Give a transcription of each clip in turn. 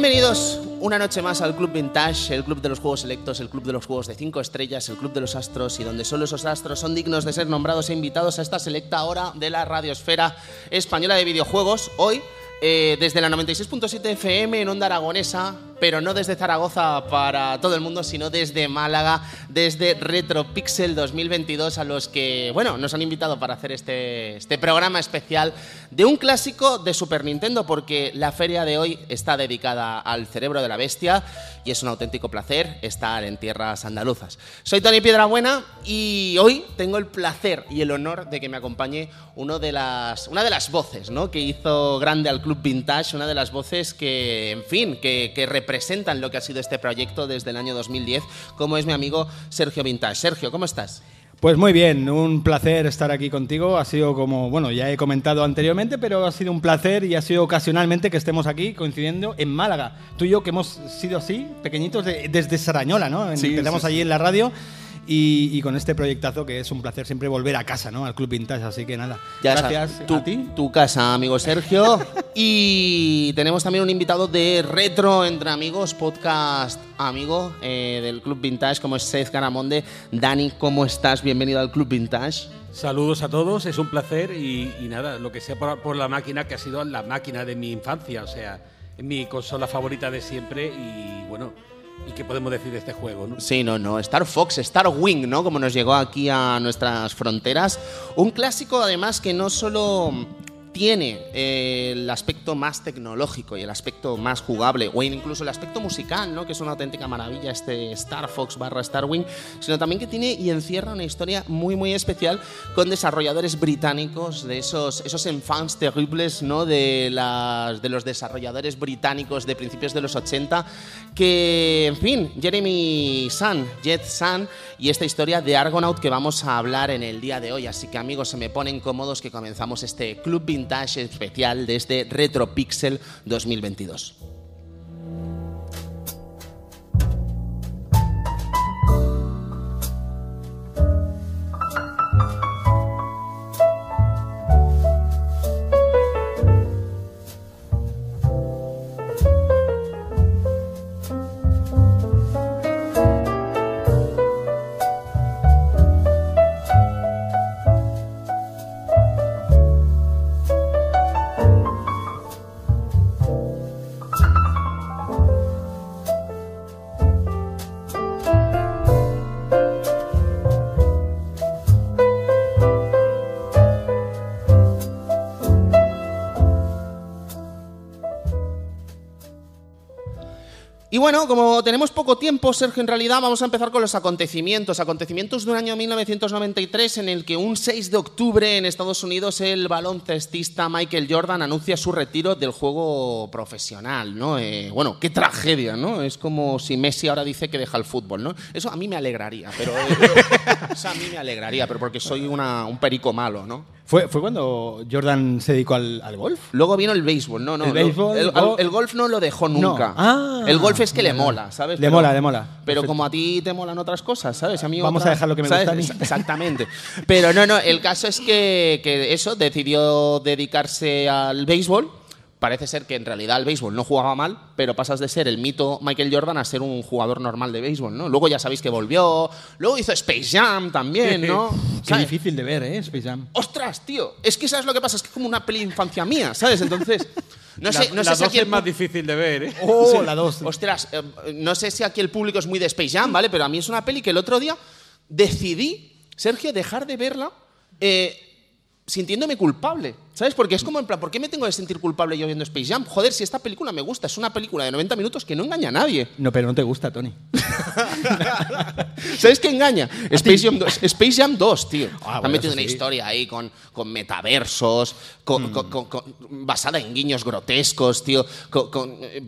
Bienvenidos una noche más al Club Vintage, el club de los juegos selectos, el club de los juegos de 5 estrellas, el club de los astros y donde solo esos astros son dignos de ser nombrados e invitados a esta selecta hora de la radiosfera española de videojuegos. Hoy, eh, desde la 96.7 FM en Onda Aragonesa, pero no desde Zaragoza para todo el mundo, sino desde Málaga, desde RetroPixel 2022, a los que, bueno, nos han invitado para hacer este, este programa especial de un clásico de Super Nintendo, porque la feria de hoy está dedicada al cerebro de la bestia y es un auténtico placer estar en tierras andaluzas. Soy Tony Piedrabuena y hoy tengo el placer y el honor de que me acompañe uno de las, una de las voces ¿no? que hizo grande al Club Vintage, una de las voces que, en fin, que, que representan lo que ha sido este proyecto desde el año 2010, como es mi amigo Sergio Vintage. Sergio, ¿cómo estás? Pues muy bien, un placer estar aquí contigo. Ha sido como, bueno, ya he comentado anteriormente, pero ha sido un placer y ha sido ocasionalmente que estemos aquí coincidiendo en Málaga. Tú y yo que hemos sido así, pequeñitos, de- desde Sarañola, ¿no? Sí, Empezamos sí, allí en la radio y, y con este proyectazo que es un placer siempre volver a casa, ¿no? Al Club Vintage, así que nada. Ya Gracias sabes, tu, a ti. tu casa, amigo Sergio. y tenemos también un invitado de Retro Entre Amigos, podcast amigo eh, del Club Vintage, como es Seth Garamonde. Dani, ¿cómo estás? Bienvenido al Club Vintage. Saludos a todos, es un placer y, y nada, lo que sea por, por la máquina que ha sido la máquina de mi infancia, o sea, es mi consola favorita de siempre y bueno, ¿y qué podemos decir de este juego? No? Sí, no, no. Star Fox, Star Wing, ¿no? Como nos llegó aquí a nuestras fronteras. Un clásico, además, que no solo tiene eh, el aspecto más tecnológico y el aspecto más jugable, o incluso el aspecto musical, ¿no? que es una auténtica maravilla este Star Fox barra Star Wing, sino también que tiene y encierra una historia muy muy especial con desarrolladores británicos, de esos, esos enfants terribles ¿no? de, de los desarrolladores británicos de principios de los 80, que, en fin, Jeremy Sun, Jet Sun, y esta historia de Argonaut que vamos a hablar en el día de hoy. Así que amigos, se me ponen cómodos que comenzamos este Club Vintage especial de este RetroPixel 2022. Y bueno, como tenemos poco tiempo, Sergio, en realidad vamos a empezar con los acontecimientos. Acontecimientos de un año 1993 en el que un 6 de octubre en Estados Unidos el baloncestista Michael Jordan anuncia su retiro del juego profesional, ¿no? Eh, bueno, qué tragedia, ¿no? Es como si Messi ahora dice que deja el fútbol, ¿no? Eso a mí me alegraría, pero... eh, a mí me alegraría, pero porque soy un perico malo, ¿no? ¿Fue, ¿Fue cuando Jordan se dedicó al, al golf? Luego vino el béisbol, no, no. El béisbol, el, go- el golf no lo dejó nunca. Ah. el golf es que le mola, ¿sabes? Le mola, le mola. Pero Perfecto. como a ti te molan otras cosas, ¿sabes? A mí Vamos a dejar lo que me ¿sabes? gusta a mí. Ex- Exactamente. Pero no, no, el caso es que, que eso, decidió dedicarse al béisbol. Parece ser que en realidad el béisbol no jugaba mal, pero pasas de ser el mito Michael Jordan a ser un jugador normal de béisbol, ¿no? Luego ya sabéis que volvió, luego hizo Space Jam también, ¿no? Qué ¿Sabes? difícil de ver, ¿eh? Space Jam. ¡Ostras, tío! Es que sabes lo que pasa, es que es como una peli de infancia mía, ¿sabes? Entonces, no sé, la no sé la si dos aquí el es más difícil de ver, ¿eh? Oh, Sí. la 2. Ostras, eh, no sé si aquí el público es muy de Space Jam, ¿vale? Pero a mí es una peli que el otro día decidí, Sergio, dejar de verla eh, sintiéndome culpable. ¿Sabes? Porque es como en plan, ¿por qué me tengo que sentir culpable yo viendo Space Jam? Joder, si esta película me gusta, es una película de 90 minutos que no engaña a nadie. No, pero no te gusta, Tony. ¿Sabes qué engaña? Space Jam 2, Space Jam 2 tío. Ah, Han bueno, metido una sí. historia ahí con, con metaversos, con, con- con- con- basada en guiños grotescos, tío. Con, con, eh,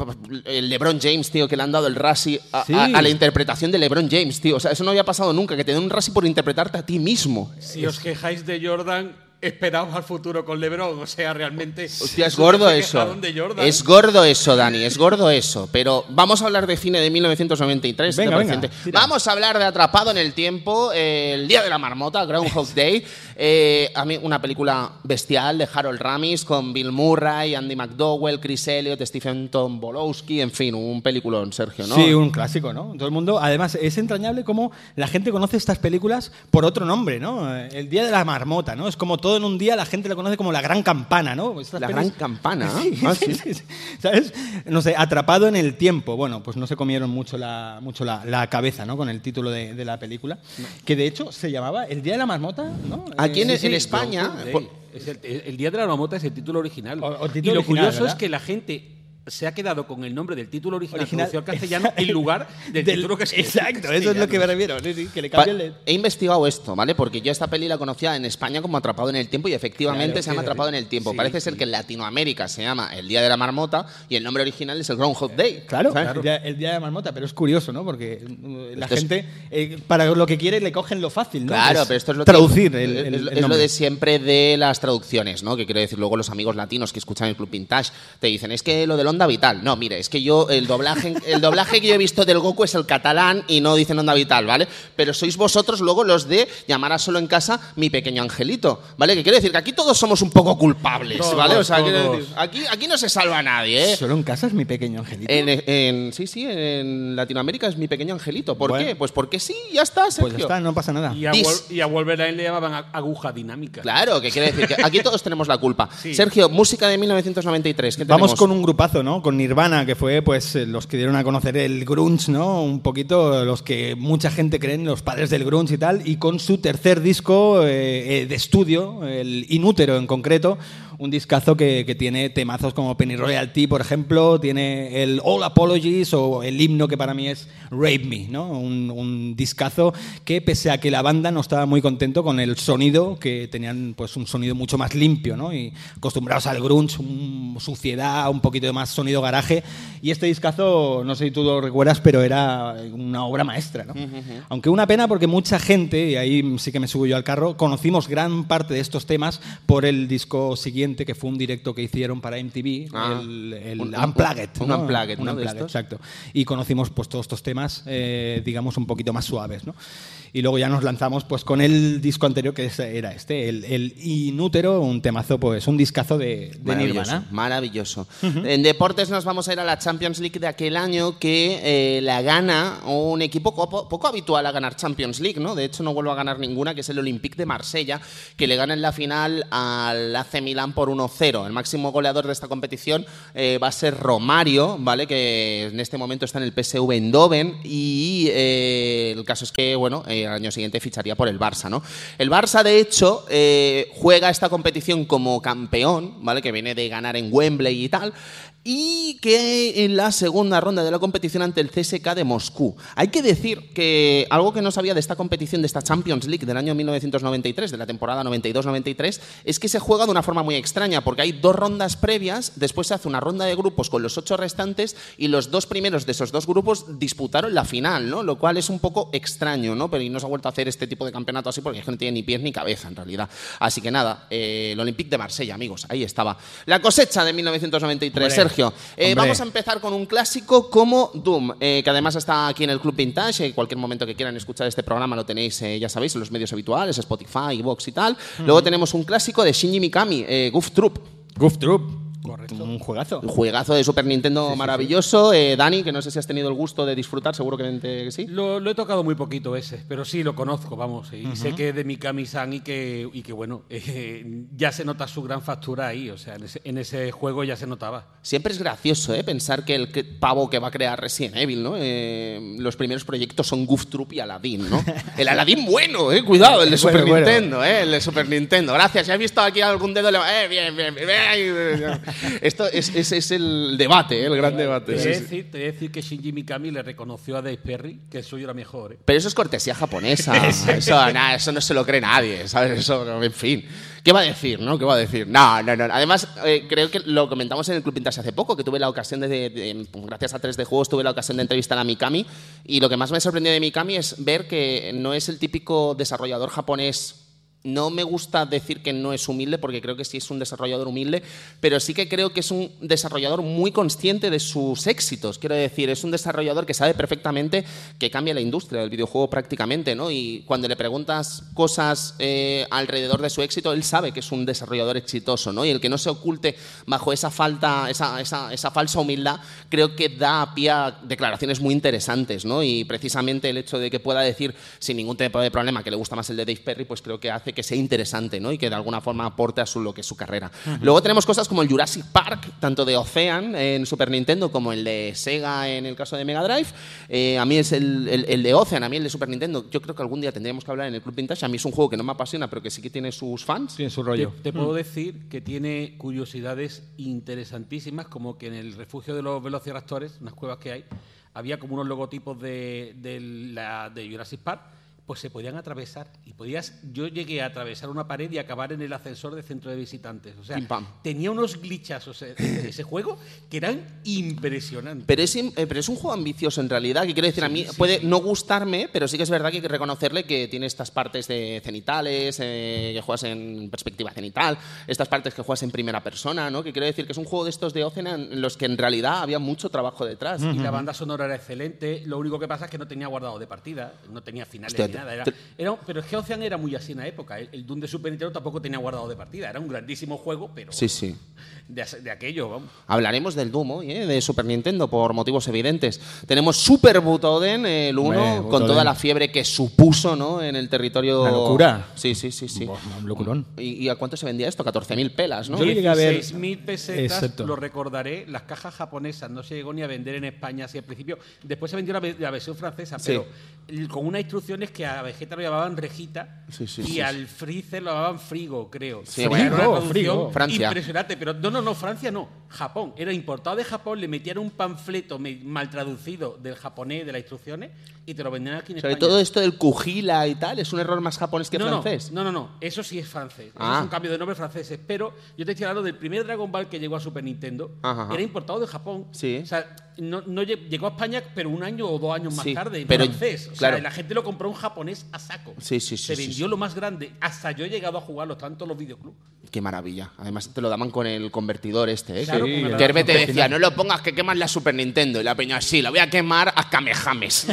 el LeBron James, tío, que le han dado el Razzie a, Sí. a- a la interpretación de LeBron James, tío. O sea, eso no había pasado nunca, que te den un Razzie por interpretarte a ti mismo. Si os quejáis de Jordan, esperados al futuro con LeBron. O sea, realmente. Hostia, es gordo eso. Es gordo eso, Dani, es gordo eso. Pero vamos a hablar de cine de 1993. ¿te Venga, venga. Vamos a hablar de Atrapado en el Tiempo, eh, El Día de la Marmota, Groundhog Day. Eh, a mí, una película bestial de Harold Ramis con Bill Murray, Andy McDowell, Chris Elliott, Stephen Tom Bolowski, en fin, un peliculón, Sergio, ¿no? Sí, un clásico, ¿no? Todo el mundo. Además, es entrañable cómo la gente conoce estas películas por otro nombre, ¿no? El Día de la Marmota, ¿no? Es como todo en un día la gente lo conoce como la Gran Campana, ¿no? Estas La pelis- Gran Campana. Sí, Ah, sí, sí. sí, sí. ¿Sabes? No sé, atrapado en el tiempo. Bueno, pues no se comieron mucho la, mucho la, la cabeza, ¿no? Con el título de, de la película. Que de hecho se llamaba El Día de la Marmota, ¿no? Aquí en, Eh, en Sí, sí, España. Por- Es el, el Día de la Marmota es el título original. O- o título y lo original, curioso ¿verdad? es que la gente se ha quedado con el nombre del título original, Original. traducido al castellano en lugar del, título que se Exacto, eso es lo que me refiero. sí, sí, que le el- He investigado esto, ¿vale? Porque yo esta peli la conocía en España como Atrapado en el Tiempo y efectivamente Claro, se llama Atrapado en el Tiempo. sí, Parece ser sí. que en Latinoamérica se llama El Día de la Marmota y el nombre original es el Groundhog Day. Claro, ¿sabes? El, día, el día de la marmota, pero es curioso, ¿no? Porque eh, la Esto es- gente, eh, para lo que quiere, le cogen lo fácil, ¿no? Claro, es pero esto es lo traducir que, el, el- es, el es lo de siempre de las traducciones, ¿no? Que quiero decir luego los amigos latinos que escuchan el Club Vintage te dicen, es que lo del Onda Vital. No, mire, es que yo el doblaje el doblaje que yo he visto del Goku es el catalán y no dicen Onda Vital, ¿vale? Pero sois vosotros luego los de llamar a solo en casa mi pequeño angelito, ¿vale? Que quiero decir que aquí todos somos un poco culpables, Todos, ¿vale? O sea, decir, aquí aquí no se salva nadie, ¿eh? Solo en casa es mi pequeño angelito. En, en- sí, sí, en Latinoamérica es mi pequeño angelito. ¿Por Bueno. qué? Pues porque sí, ya está, Sergio. pues ya está, no pasa nada. Y a, y a Wolverine le llamaban aguja dinámica. Claro, que quiere decir que aquí todos tenemos la culpa. Sí. Sergio, música de 1993. ¿qué Vamos con un grupazo, ¿no? Con Nirvana, que fue pues eh, los que dieron a conocer el grunge, ¿no? Un poquito los que mucha gente creen los padres del grunge y tal, y con su tercer disco eh, eh, de estudio, el Inútero en concreto, un discazo que, que tiene temazos como Penny Royalty, por ejemplo, tiene el All Apologies o el himno que para mí es Rape Me, ¿no? Un, un discazo que pese a que la banda no estaba muy contento con el sonido, que tenían pues un sonido mucho más limpio, ¿no? Y acostumbrados al grunge, un- suciedad, un poquito de más sonido garaje. Y este discazo, no sé si tú lo recuerdas, pero era una obra maestra, ¿no? Aunque una pena porque mucha gente, y ahí sí que me subo yo al carro, conocimos gran parte de estos temas por el disco siguiente, que fue un directo que hicieron para MTV, Ah, el, el un- Unplugged. un ¿no? Unplugged, exacto. Y conocimos pues todos estos temas, eh, digamos, un poquito más suaves, ¿no? Y luego ya nos lanzamos pues con el disco anterior, que era este, el, el Inútero, un temazo, pues un discazo de, de Maravilloso, Nirvana. maravilloso. En deportes nos vamos a ir a la Champions League de aquel año que eh, la gana un equipo poco, poco habitual a ganar Champions League, ¿no? De hecho no vuelvo a ganar ninguna, que es el Olympique de Marsella, que le gana en la final al AC Milán por 1-0. El máximo goleador de esta competición eh, va a ser Romario, ¿vale? Que en este momento está en el PSV Eindhoven y eh, el caso es que, bueno, eh, año siguiente ficharía por el Barça, ¿no? El Barça, de hecho, eh, juega esta competición como campeón, ¿vale? Que viene de ganar en Wembley y tal. Y que en la segunda ronda de la competición ante el CSK de Moscú. Hay que decir que algo que no sabía de esta competición, de esta Champions League del año 1993, de la temporada 92-93, es que se juega de una forma muy extraña, porque hay dos rondas previas, después se hace una ronda de grupos con los ocho restantes y los dos primeros de esos dos grupos disputaron la final, ¿no? Lo cual es un poco extraño, ¿no? Pero y no se ha vuelto a hacer este tipo de campeonato así porque es que no tiene ni pies ni cabeza en realidad. Así que nada, eh, el Olympique de Marsella, amigos, ahí estaba. La cosecha de 1993, Hombre, Sergio. Eh, vamos a empezar con un clásico como Doom, eh, que además está aquí en el Club Vintage. En cualquier momento que quieran escuchar este programa lo tenéis, eh, ya sabéis, en los medios habituales, Spotify, Vox y tal. Luego tenemos un clásico de Shinji Mikami, Goof Troop. Goof Troop. Correcto. Un juegazo. Un juegazo de Super Nintendo maravilloso. Eh, Dani, que no sé si has tenido el gusto de disfrutar, seguro que, sí. Lo, lo he tocado muy poquito ese, pero sí lo conozco, vamos. Y sé que es de Mikami-san y que, y que bueno, eh, ya se nota su gran factura ahí. O sea, en ese, en ese juego ya se notaba. Siempre es gracioso ¿eh? pensar que el que- pavo que va a crear Resident Evil, ¿no? Eh, los primeros proyectos son Goof Troop y Aladdin, ¿no? El Aladdin bueno, ¿eh? Cuidado, el de Bueno, Super bueno. Nintendo, ¿eh? El de Super Nintendo. Gracias. Si has visto aquí algún dedo, le- eh, bien, bien, bien, bien. Esto es, es- es el debate, ¿eh? el gran debate. Te sí, voy, sí. decir, te voy a decir que Shinji Mikami le reconoció a Dave Perry que el suyo era mejor. ¿eh? Pero eso es cortesía japonesa. eso, nah, eso no se lo cree nadie, ¿sabes? Eso, en fin. ¿Qué va a decir, no? ¿Qué va a decir? No, no, no. Además, eh, creo que lo comentamos en el Club Vintage hace poco, que tuve la ocasión de, de- de- gracias a 3D Juegos, tuve la ocasión de entrevistar a Mikami. Y lo que más me sorprendió de Mikami es ver que no es el típico desarrollador japonés no me gusta decir que no es humilde, porque creo que sí es un desarrollador humilde, pero sí que creo que es un desarrollador muy consciente de sus éxitos. Quiero decir, es un desarrollador que sabe perfectamente que cambia la industria del videojuego prácticamente, ¿no? Y cuando le preguntas cosas eh, alrededor de su éxito, él sabe que es un desarrollador exitoso, ¿no? Y el que no se oculte bajo esa falta, esa, falsa humildad, creo que da pie a declaraciones muy interesantes, ¿no? Y precisamente el hecho de que pueda decir sin ningún tipo de problema que le gusta más el de Dave Perry, pues creo que hace que sea interesante ¿no? y que de alguna forma aporte a su, lo que es su carrera. Luego tenemos cosas como el Jurassic Park, tanto de Ocean en Super Nintendo como el de Sega en el caso de Mega Drive. Eh, a mí es el, el, de Ocean, a mí el de Super Nintendo. Yo creo que algún día tendríamos que hablar en el Club Vintage. A mí es un juego que no me apasiona, pero que sí que tiene sus fans. Tiene su rollo. Te, puedo decir que tiene curiosidades interesantísimas, como que en el refugio de los velociraptores, unas cuevas que hay, había como unos logotipos de, de, la, de Jurassic Park pues se podían atravesar. Y podías, yo llegué a atravesar una pared y acabar en el ascensor de centro de visitantes. O sea, tenía unos glitchazos ese juego que eran impresionantes. Pero es, eh, pero es un juego ambicioso en realidad, que quiero decir, a mí puede no gustarme, pero sí que es verdad que hay que reconocerle que tiene estas partes de cenitales, eh, que juegas en perspectiva cenital, estas partes que juegas en primera persona, ¿no? Que quiero decir que es un juego de estos de Ocena en los que en realidad había mucho trabajo detrás. Y la banda sonora era excelente, lo único que pasa es que no tenía guardado de partida, no tenía finales pero es que Ocean era muy así en la época. El, Doom de Super Nintendo tampoco tenía guardado de partida. Era un grandísimo juego, pero. Sí, sí. De, aquello, vamos. Hablaremos del Doom hoy, ¿eh? de Super Nintendo, por motivos evidentes. Tenemos Super Butoden, el 1, con toda la fiebre que supuso ¿no? en el territorio. La locura. Sí, sí, sí. sí. Un locurón. ¿Y, a cuánto se vendía esto? 14.000 pelas, ¿no? Yo llegué a ver. 6.000 pesetas, lo recordaré. Las cajas japonesas no se llegó ni a vender en España así al principio. Después se vendió la, versión francesa, pero con unas instrucciones que a Vegeta lo llamaban Rejita y al Freezer lo llamaban Frigo, creo. Sí, frigo, frigo. Francia. Impresionante, pero no, no, no, Francia no. Japón. Era importado de Japón, le metían un panfleto mal traducido del japonés de las instrucciones y te lo vendían aquí en Sobre todo esto del Kujila y tal, ¿es un error más japonés que francés? No, no, no, eso sí es francés. Eso es ah. un cambio de nombre francés. Pero yo te estoy hablando del primer Dragon Ball que llegó a Super Nintendo. Era importado de Japón. Sí. O sea, no, llegó a España, pero un año o dos años más tarde, en francés. O sea, la gente lo compró un japonés a saco. Sí, sí, Se vendió lo más grande. Hasta yo he llegado a jugarlo tanto en los videoclubs. Qué maravilla. Además, te lo daban con el convertidor este, ¿eh? que, te decía, no lo pongas que quemas la Super Nintendo. Y la peña, sí, la voy a quemar a Kamehames.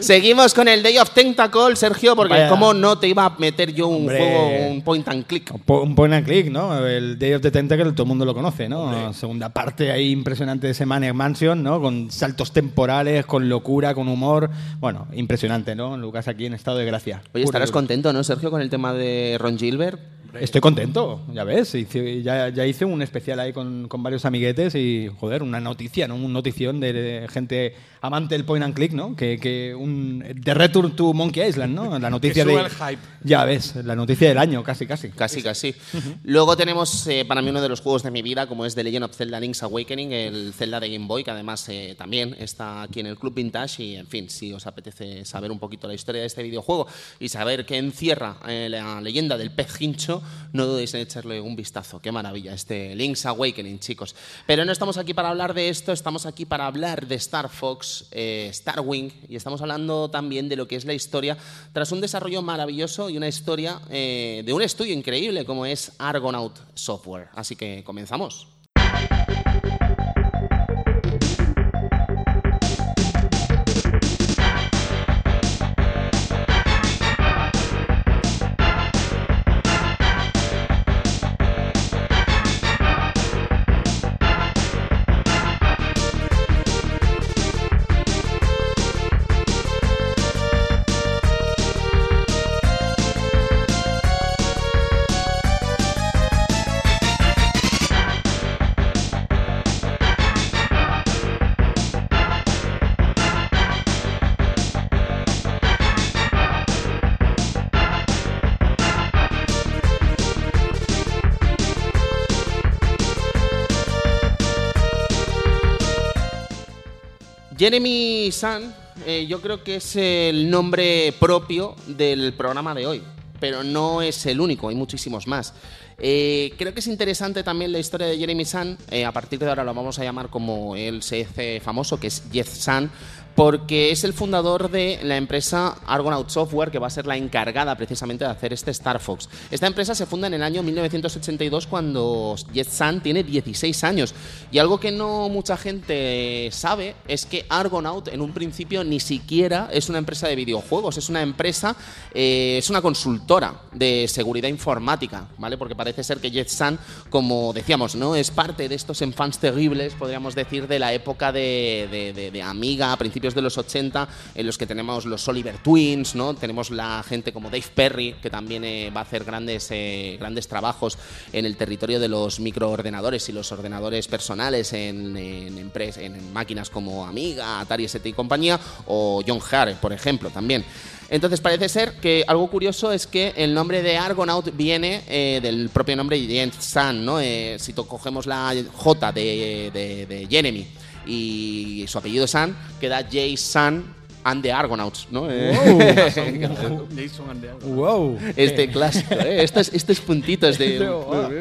Seguimos con el Day of Tentacle, Sergio, porque cómo no te iba a meter yo un juego, un point and click. Un point and click, ¿no? El Day of the Tentacle todo el mundo lo conoce, ¿no? Segunda parte ahí impresionante de ese Maniac Mansion, ¿no? Con saltos temporales, con locura, con humor. Bueno, impresionante, ¿no? Lucas aquí en estado de gracia. Oye, estarás contento, ¿no, Sergio, con el tema de Ron Gilbert? Estoy contento, ya ves. ya, ya, hice un especial ahí con, con, varios amiguetes y, joder, una noticia, ¿no? Una notición de, gente amante del point and click, ¿no? Que, que un The Return to Monkey Island, ¿no? La noticia de. Ya ves, la noticia del año, casi, casi. Casi, casi. Luego tenemos eh, para mí uno de los juegos de mi vida, como es The Legend of Zelda Link's Awakening, el Zelda de Game Boy, que además eh, también está aquí en el Club Vintage. Y, en fin, si os apetece saber un poquito la historia de este videojuego y saber qué encierra eh, la leyenda del pez hincho, no dudéis en echarle un vistazo. Qué maravilla este Link's Awakening, chicos. Pero no estamos aquí para hablar de esto, estamos aquí para hablar de Star Fox, eh, Star Wing, y estamos hablando también de lo que es la historia tras un desarrollo maravilloso y una historia eh, de un estudio increíble como es Argonaut Software. Así que comenzamos. Jeremy Sun, eh, yo creo que es el nombre propio del programa de hoy. pero no es el único, hay muchísimos más. Eh, creo que es interesante también la historia de Jeremy Sun, eh, a partir de ahora lo vamos a llamar como él se hace famoso, que es Jeff Sun, porque es el fundador de la empresa Argonaut Software, que va a ser la encargada precisamente de hacer este Star Fox. Esta empresa se funda en el año 1982 cuando Jet Sun tiene 16 años. Y algo que no mucha gente sabe es que Argonaut en un principio ni siquiera es una empresa de videojuegos, es una empresa, eh, es una consultora de seguridad informática, ¿vale? Porque parece ser que Jet Sun, como decíamos, ¿no? Es parte de estos enfants terribles, podríamos decir, de la época de, de, de Amiga, a principios de los 80, en los que tenemos los Oliver Twins, ¿no? Tenemos la gente como Dave Perry, que también eh, va a hacer grandes, eh, grandes trabajos en el territorio de los microordenadores y los ordenadores personales en, en, en máquinas como Amiga, Atari ST y compañía, o John Hare, por ejemplo, también. Entonces parece ser que algo curioso es que el nombre de Argonaut viene eh, del propio nombre de Jens Sun, ¿no? Si cogemos la J de Jeremy y su apellido Sun, queda Jay Sun and the Argonauts, ¿no? Wow. wow. Este clásico, ¿eh? Estos, estos puntitos de...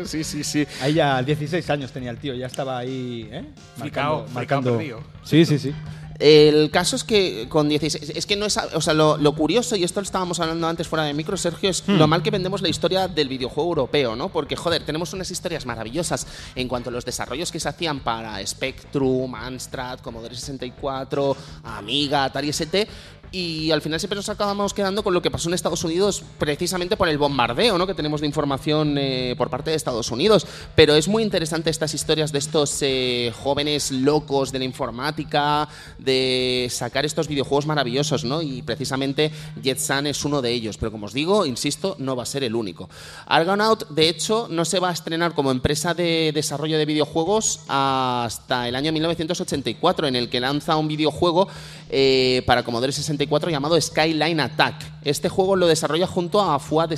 Sí, sí, sí. Ahí ya 16 años tenía el tío, ya estaba ahí, ¿eh? Marcando, marcando. Sí, sí, sí. El caso es que con 16. Es que no es. O sea, lo, lo, curioso, y esto lo estábamos hablando antes fuera de micro, Sergio, es hmm. lo mal que vendemos la historia del videojuego europeo, ¿no? Porque, joder, tenemos unas historias maravillosas en cuanto a los desarrollos que se hacían para Spectrum, Amstrad, Commodore 64, Amiga, Atari ST, y al final siempre nos acabamos quedando con lo que pasó en Estados Unidos precisamente por el bombardeo ¿no? que tenemos de información eh, por parte de Estados Unidos. Pero es muy interesante estas historias de estos eh, jóvenes locos de la informática, de sacar estos videojuegos maravillosos, ¿no? Y precisamente JetSun es uno de ellos. Pero como os digo, insisto, no va a ser el único. Argonaut, de hecho, no se va a estrenar como empresa de desarrollo de videojuegos hasta el año 1984, en el que lanza un videojuego eh, para Commodore 64 llamado Skyline Attack. Este juego lo desarrolla junto a Fuad,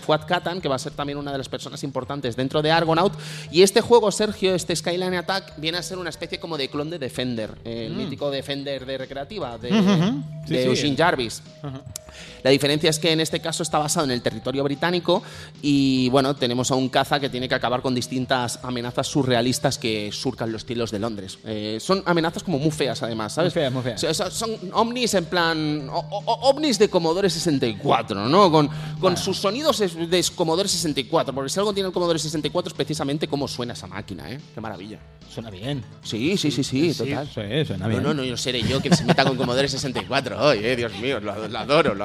Fuad Katan, que va a ser también una de las personas importantes dentro de Argonaut. Y este juego, Sergio, este Skyline Attack, viene a ser una especie como de clon de Defender, el mm. mítico Defender de recreativa de, uh -huh. sí, de sí, Jarvis. Uh -huh. La diferencia es que en este caso está basado en el territorio británico y bueno, tenemos a un caza que tiene que acabar con distintas amenazas surrealistas que surcan los cielos de Londres. Eh, son amenazas como muy feas además, ¿sabes? Muy feas, muy feas. Sea, son ovnis en plan... O, o, ovnis de Commodore 64, ¿no? Con, con bueno. sus sonidos de Commodore 64, porque si algo tiene el Commodore 64 es precisamente cómo suena esa máquina, ¿eh? Qué maravilla. Suena bien. Sí, sí, sí, sí, sí total. Sí, suena bien. No, no, no, no seré yo que se meta con Commodore 64. Ay, eh, Dios mío, lo, lo adoro, lo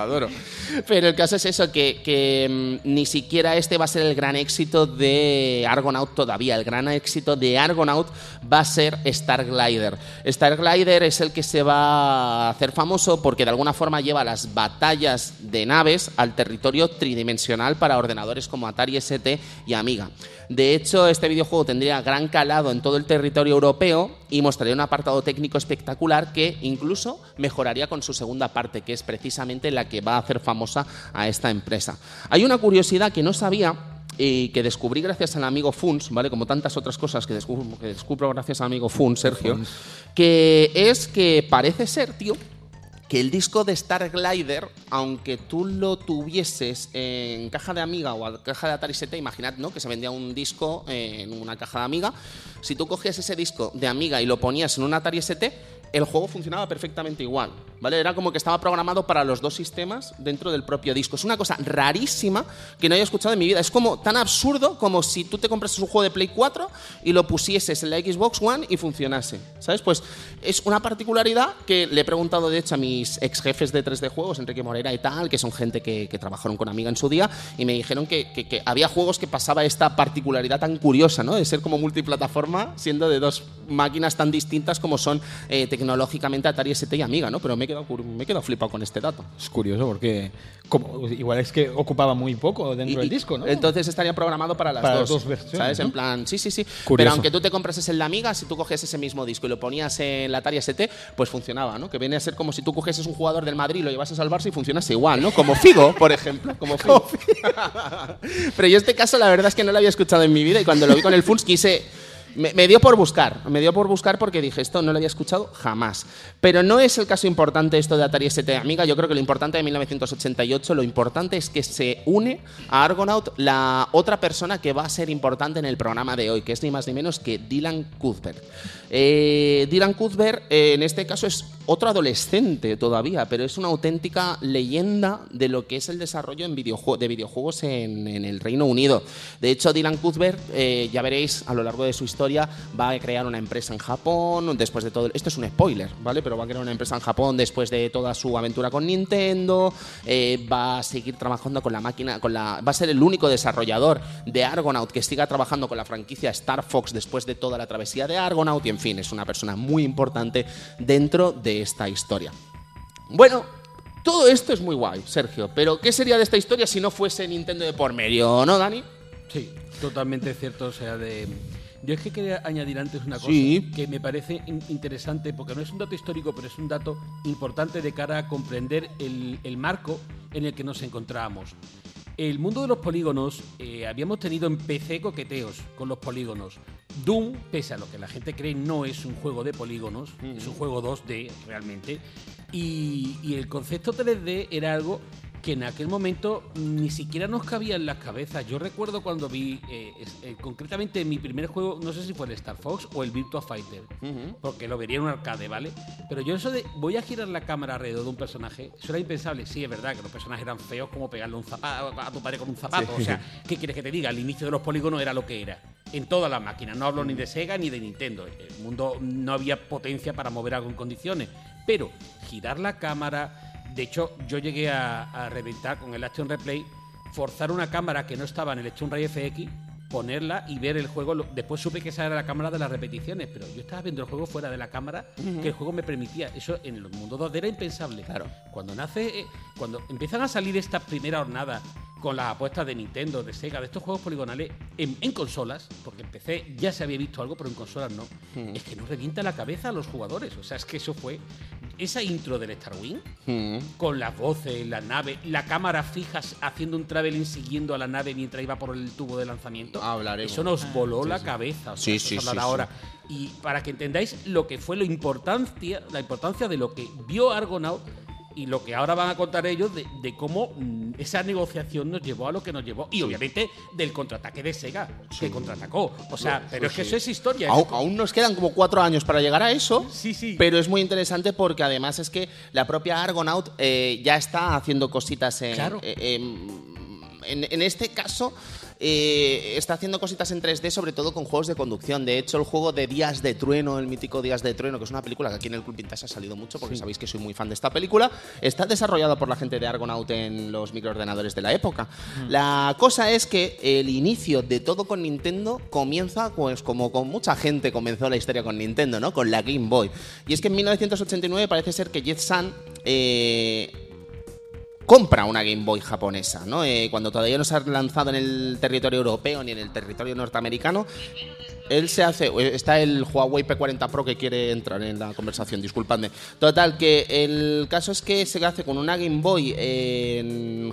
Pero el caso es eso, que, mmm, ni siquiera este va a ser el gran éxito de Argonaut todavía. El gran éxito de Argonaut va a ser Starglider. Starglider es el que se va a hacer famoso porque de alguna forma lleva las batallas de naves al territorio tridimensional para ordenadores como Atari ST y Amiga. De hecho, este videojuego tendría gran calado en todo el territorio europeo y mostraría un apartado técnico espectacular que incluso mejoraría con su segunda parte, que es precisamente la que va a hacer famosa a esta empresa. Hay una curiosidad que no sabía y que descubrí gracias al amigo Funs, ¿vale? Como tantas otras cosas que descubro, que descubro gracias al amigo Funs, Sergio, Funs. que es que parece ser, tío, que el disco de Star Glider, aunque tú lo tuvieses en caja de Amiga o caja de Atari ST, imaginad ¿no? que se vendía un disco en una caja de Amiga, si tú cogías ese disco de Amiga y lo ponías en un Atari ST, el juego funcionaba perfectamente igual. ¿Vale? Era como que estaba programado para los dos sistemas dentro del propio disco. Es una cosa rarísima que no haya escuchado en mi vida. Es como tan absurdo como si tú te comprases un juego de Play 4 y lo pusieses en la Xbox One y funcionase. ¿Sabes? Pues es una particularidad que le he preguntado, de hecho, a mis ex jefes de 3D Juegos, Enrique Morera y tal, que son gente que, trabajaron con Amiga en su día, y me dijeron que, había juegos que pasaba esta particularidad tan curiosa, ¿no? De ser como multiplataforma, siendo de dos máquinas tan distintas como son eh, tecnológicamente Atari ST y Amiga, ¿no? Pero me he quedado, me he quedado flipado con este dato. Es curioso porque como, igual es que ocupaba muy poco dentro y, del disco, ¿no? Entonces estaría programado para las para dos, dos versiones, ¿sabes? ¿no? En plan, sí, sí, sí. Curioso. Pero aunque tú te comprases el de Amiga, si tú cogías ese mismo disco y lo ponías en la Atari ST, pues funcionaba, ¿no? Que viene a ser como si tú cogieses un jugador del Madrid y lo llevases al Barça y funcionase igual, ¿no? Como Figo, por ejemplo. Como Figo. Pero yo este caso la verdad es que no lo había escuchado en mi vida y cuando lo vi con el Funs quise Me, dio por buscar, me dio por buscar porque dije, esto no lo había escuchado jamás. Pero no es el caso importante esto de Atari ST Amiga, yo creo que lo importante de 1988, lo importante es que se une a Argonaut la otra persona que va a ser importante en el programa de hoy, que es ni más ni menos que Dylan Cuthbert. Eh, Dylan Cuthbert eh, en este caso es otro adolescente todavía, pero es una auténtica leyenda de lo que es el desarrollo de videojuegos en, en el Reino Unido. De hecho, Dylan Cuthbert, eh, ya veréis a lo largo de su historia, va a crear una empresa en Japón, después de todo... Esto es un spoiler, ¿vale? Pero va a crear una empresa en Japón después de toda su aventura con Nintendo, eh, va a seguir trabajando con la máquina, con la, va a ser el único desarrollador de Argonaut que siga trabajando con la franquicia Star Fox después de toda la travesía de Argonaut y en fin, es una persona muy importante dentro de esta historia. Bueno, todo esto es muy guay, Sergio, pero ¿qué sería de esta historia si no fuese Nintendo de por medio, no, Dani? Sí, totalmente cierto. O sea, de. Yo es que quería añadir antes una cosa Sí. que me parece in- interesante, porque no es un dato histórico, pero es un dato importante de cara a comprender el, el marco en el que nos encontrábamos. El mundo de los polígonos, eh, habíamos tenido en PC coqueteos con los polígonos. Doom, pese a lo que la gente cree, no es un juego de polígonos, es un juego 2D realmente. Y, y el concepto 3D era algo que en aquel momento ni siquiera nos cabía en las cabezas. Yo recuerdo cuando vi, eh, eh, concretamente mi primer juego, no sé si fue el Star Fox o el Virtua Fighter, porque lo vería en un arcade, ¿vale? Pero yo eso de voy a girar la cámara alrededor de un personaje, eso era impensable. Sí, es verdad que los personajes eran feos como pegarle un zapato a tu padre con un zapato. O sea, ¿qué quieres que te diga? Al inicio de los polígonos era lo que era. En todas las máquinas. No hablo ni de Sega ni de Nintendo. El mundo no había potencia para mover algo en condiciones. Pero girar la cámara. De hecho, yo llegué a, a reventar con el Action Replay, forzar una cámara que no estaba en el Action Ray FX, ponerla y ver el juego. Después supe que esa era la cámara de las repeticiones, pero yo estaba viendo el juego fuera de la cámara que el juego me permitía. Eso en el mundo 2D era impensable. Claro. Cuando nace, eh, cuando empiezan a salir estas primeras hornadas con las apuestas de Nintendo, de Sega, de estos juegos poligonales en, en consolas, porque en PC ya se había visto algo, pero en consolas no, es que nos revienta la cabeza a los jugadores. O sea, es que eso fue esa intro del Star Wing con las voces, la nave, la cámara fija haciendo un traveling siguiendo a la nave mientras iba por el tubo de lanzamiento. Hablaremos. Eso nos voló la cabeza. o sea, Sí, sí, sí, ahora. Y para que entendáis lo que fue la importancia, la importancia de lo que vio Argonaut y lo que ahora van a contar ellos de, de cómo mm, esa negociación nos llevó a lo que nos llevó. Y obviamente del contraataque de Sega, que contraatacó. O sea, pero es que eso es historia. Aún, nos quedan como cuatro años para llegar a eso. Sí, sí. Pero es muy interesante porque además es que la propia Argonaut eh, ya está haciendo cositas en, Claro. eh, en, en este caso. Eh, está haciendo cositas en 3D, sobre todo con juegos de conducción. De hecho, el juego de Días de Trueno, el mítico Días de Trueno, que es una película que aquí en el Club Vintage ha salido mucho, porque sabéis que soy muy fan de esta película, está desarrollado por la gente de Argonaut en los microordenadores de la época. La cosa es que el inicio de todo con Nintendo comienza, pues como con mucha gente comenzó la historia con Nintendo, ¿no? Con la Game Boy. Y es que en 1989 parece ser que Jet San eh, compra una Game Boy japonesa, ¿no? Eh, cuando todavía no se ha lanzado en el territorio europeo ni en el territorio norteamericano, él se hace. Está el Huawei P40 Pro que quiere entrar en la conversación, disculpadme. Total, que el caso es que se hace con una Game Boy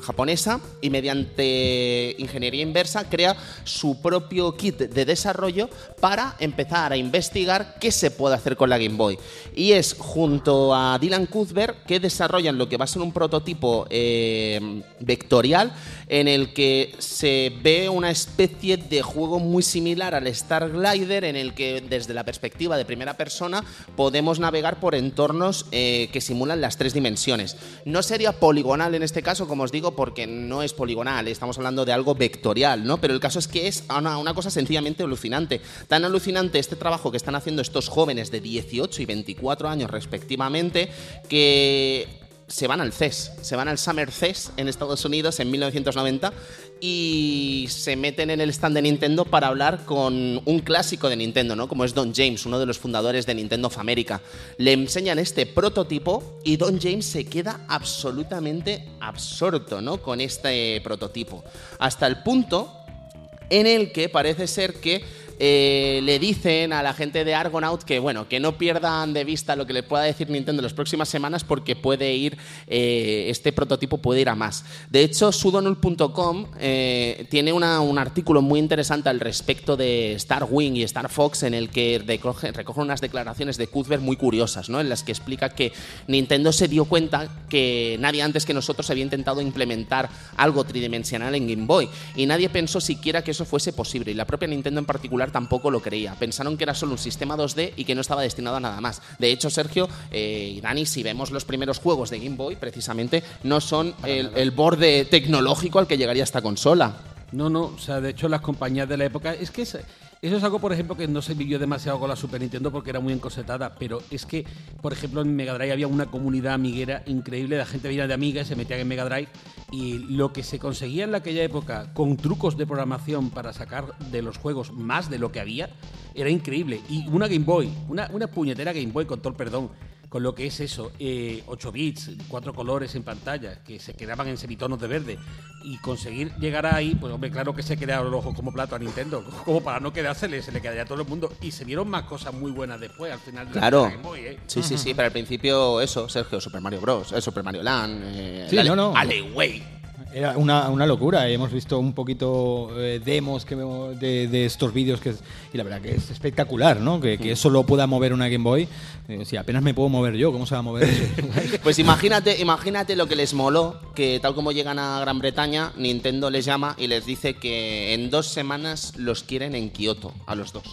japonesa y mediante ingeniería inversa crea su propio kit de desarrollo para empezar a investigar qué se puede hacer con la Game Boy. Y es junto a Dylan Cuthbert que desarrollan lo que va a ser un prototipo eh, vectorial en el que se ve una especie de juego muy similar al Star Glider en el que desde la perspectiva de primera persona podemos navegar por entornos eh, que simulan las tres dimensiones. No sería poligonal en este caso, como os digo, porque no es poligonal, estamos hablando de algo vectorial, ¿no? Pero el caso es que es una, una cosa sencillamente alucinante. Tan alucinante este trabajo que están haciendo estos jóvenes de 18 y 24 años respectivamente que se van al CES, se van al Summer CES en Estados Unidos en 1990 y se meten en el stand de Nintendo para hablar con un clásico de Nintendo, ¿no? Como es Don James, uno de los fundadores de Nintendo of America. Le enseñan este prototipo y Don James se queda absolutamente absorto, ¿no? Con este prototipo. Hasta el punto en el que parece ser que eh, le dicen a la gente de Argonaut que, bueno, que no pierdan de vista lo que le pueda decir Nintendo en las próximas semanas porque puede ir, eh, este prototipo puede ir a más. De hecho, sudonul.com eh, tiene un artículo muy interesante al respecto de Star Wing y Star Fox en el que recoge, recoge unas declaraciones de Cuthbert muy curiosas, ¿no? en las que explica que Nintendo se dio cuenta que nadie antes que nosotros había intentado implementar algo tridimensional en Game Boy y nadie pensó siquiera que eso fuese posible y la propia Nintendo en particular tampoco lo creía. Pensaron que era solo un sistema 2D y que no estaba destinado a nada más. De hecho, Sergio eh, y Dani, si vemos los primeros juegos de Game Boy, precisamente no son el, el borde tecnológico al que llegaría esta consola. No, no, o sea, de hecho las compañías de la época, es que eso es algo, por ejemplo, que no se vivió demasiado con la Super Nintendo porque era muy encosetada, pero es que, por ejemplo, en Mega Drive había una comunidad amiguera increíble, la gente venía de Amiga y se metía en Mega Drive y lo que se conseguía en aquella época con trucos de programación para sacar de los juegos más de lo que había, era increíble. Y una Game Boy, una, una puñetera Game Boy, con todo el perdón, con lo que es eso, eh, 8 bits, cuatro colores en pantalla, que se quedaban en semitonos de verde, y conseguir llegar ahí, pues hombre, claro que se quedaron los ojos como plato a Nintendo, como para no quedársele, se le quedaría a todo el mundo, y se vieron más cosas muy buenas después, al final de la Claro. Game Boy, ¿eh? Sí, sí, sí, pero al principio eso, Sergio, Super Mario Bros., eh, Super Mario Land, eh, Sí, el no, no. Alleyway. Era una, una locura. Hemos visto un poquito eh, demos que vemos de, de estos vídeos que es- y la verdad que es espectacular, ¿no? Que, que eso lo pueda mover una Game Boy. Eh, si apenas me puedo mover yo, ¿cómo se va a mover eso? Pues imagínate, imagínate lo que les moló, que tal como llegan a Gran Bretaña, Nintendo les llama y les dice que en dos semanas los quieren en Kioto, a los dos.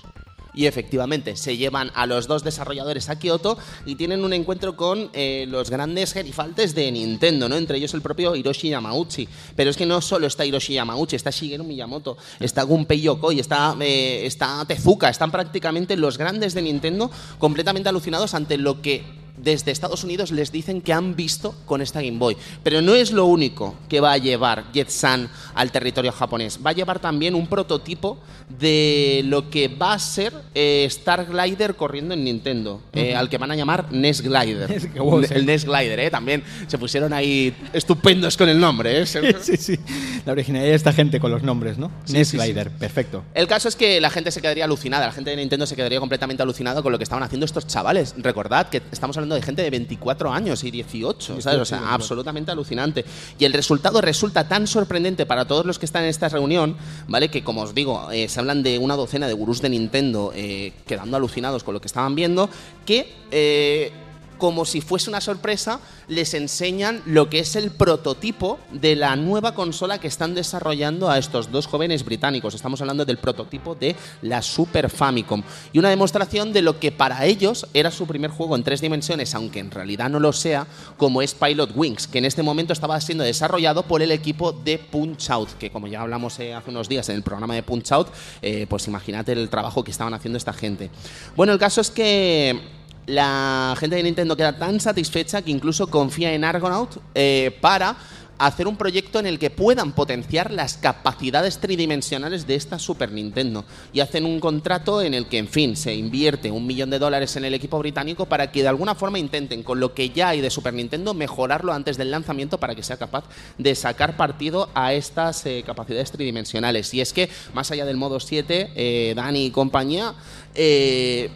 Y efectivamente, se llevan a los dos desarrolladores a Kioto y tienen un encuentro con eh, los grandes gerifaltes de Nintendo, ¿no? Entre ellos el propio Hiroshi Yamauchi. Pero es que no solo está Hiroshi Yamauchi, está Shigeru Miyamoto, está Gunpei Yokoi, está, eh, está Tezuka, están prácticamente los grandes de Nintendo completamente alucinados ante lo que desde Estados Unidos les dicen que han visto con esta Game Boy. Pero no es lo único que va a llevar Jet-San al territorio japonés. Va a llevar también un prototipo de lo que va a ser eh, Star Glider corriendo en Nintendo, eh, al que van a llamar NES Glider. El NES Glider, ¿eh? También se pusieron ahí estupendos con el nombre, ¿eh? sí, sí. La originalidad de esta gente con los nombres, ¿no? Sí, NES sí, sí. Glider, perfecto. El caso es que la gente se quedaría alucinada, la gente de Nintendo se quedaría completamente alucinada con lo que estaban haciendo estos chavales. Recordad que estamos hablando de gente de 24 años y 18, ¿sabes? O sea, absolutamente alucinante. Y el resultado resulta tan sorprendente para todos los que están en esta reunión, ¿vale? Que como os digo, eh, se hablan de una docena de gurús de Nintendo eh, quedando alucinados con lo que estaban viendo, que... eh, como si fuese una sorpresa, les enseñan lo que es el prototipo de la nueva consola que están desarrollando a estos dos jóvenes británicos. Estamos hablando del prototipo de la Super Famicom. Y una demostración de lo que para ellos era su primer juego en tres dimensiones, aunque en realidad no lo sea, como es Pilot Wings, que en este momento estaba siendo desarrollado por el equipo de Punch Out, que como ya hablamos eh, hace unos días en el programa de Punch Out, eh, pues imagínate el trabajo que estaban haciendo esta gente. Bueno, el caso es que la gente de Nintendo queda tan satisfecha que incluso confía en Argonaut eh, para hacer un proyecto en el que puedan potenciar las capacidades tridimensionales de esta Super Nintendo. Y hacen un contrato en el que, en fin, se invierte un millón de dólares en el equipo británico para que de alguna forma intenten, con lo que ya hay de Super Nintendo, mejorarlo antes del lanzamiento para que sea capaz de sacar partido a estas eh, capacidades tridimensionales. Y es que, más allá del modo 7, eh, Dani y compañía, eh,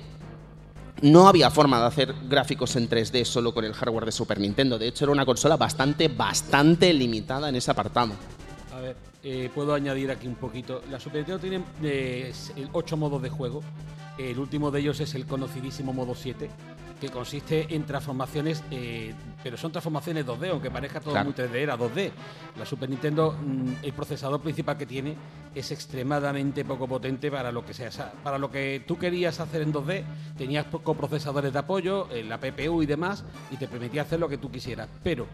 no había forma de hacer gráficos en 3D solo con el hardware de Super Nintendo. De hecho, era una consola bastante, bastante limitada en ese apartado. A ver, eh, puedo añadir aquí un poquito. La Super Nintendo tiene eh, ocho modos de juego. El último de ellos es el conocidísimo modo 7, que consiste en transformaciones, eh, pero son transformaciones 2D, aunque parezca todo Claro. muy 3D, era 2D. La Super Nintendo, mm, el procesador principal que tiene es extremadamente poco potente para lo que sea. Para lo que tú querías hacer en 2D, tenías pocos procesadores de apoyo, eh, la CPU y demás, y te permitía hacer lo que tú quisieras. Pero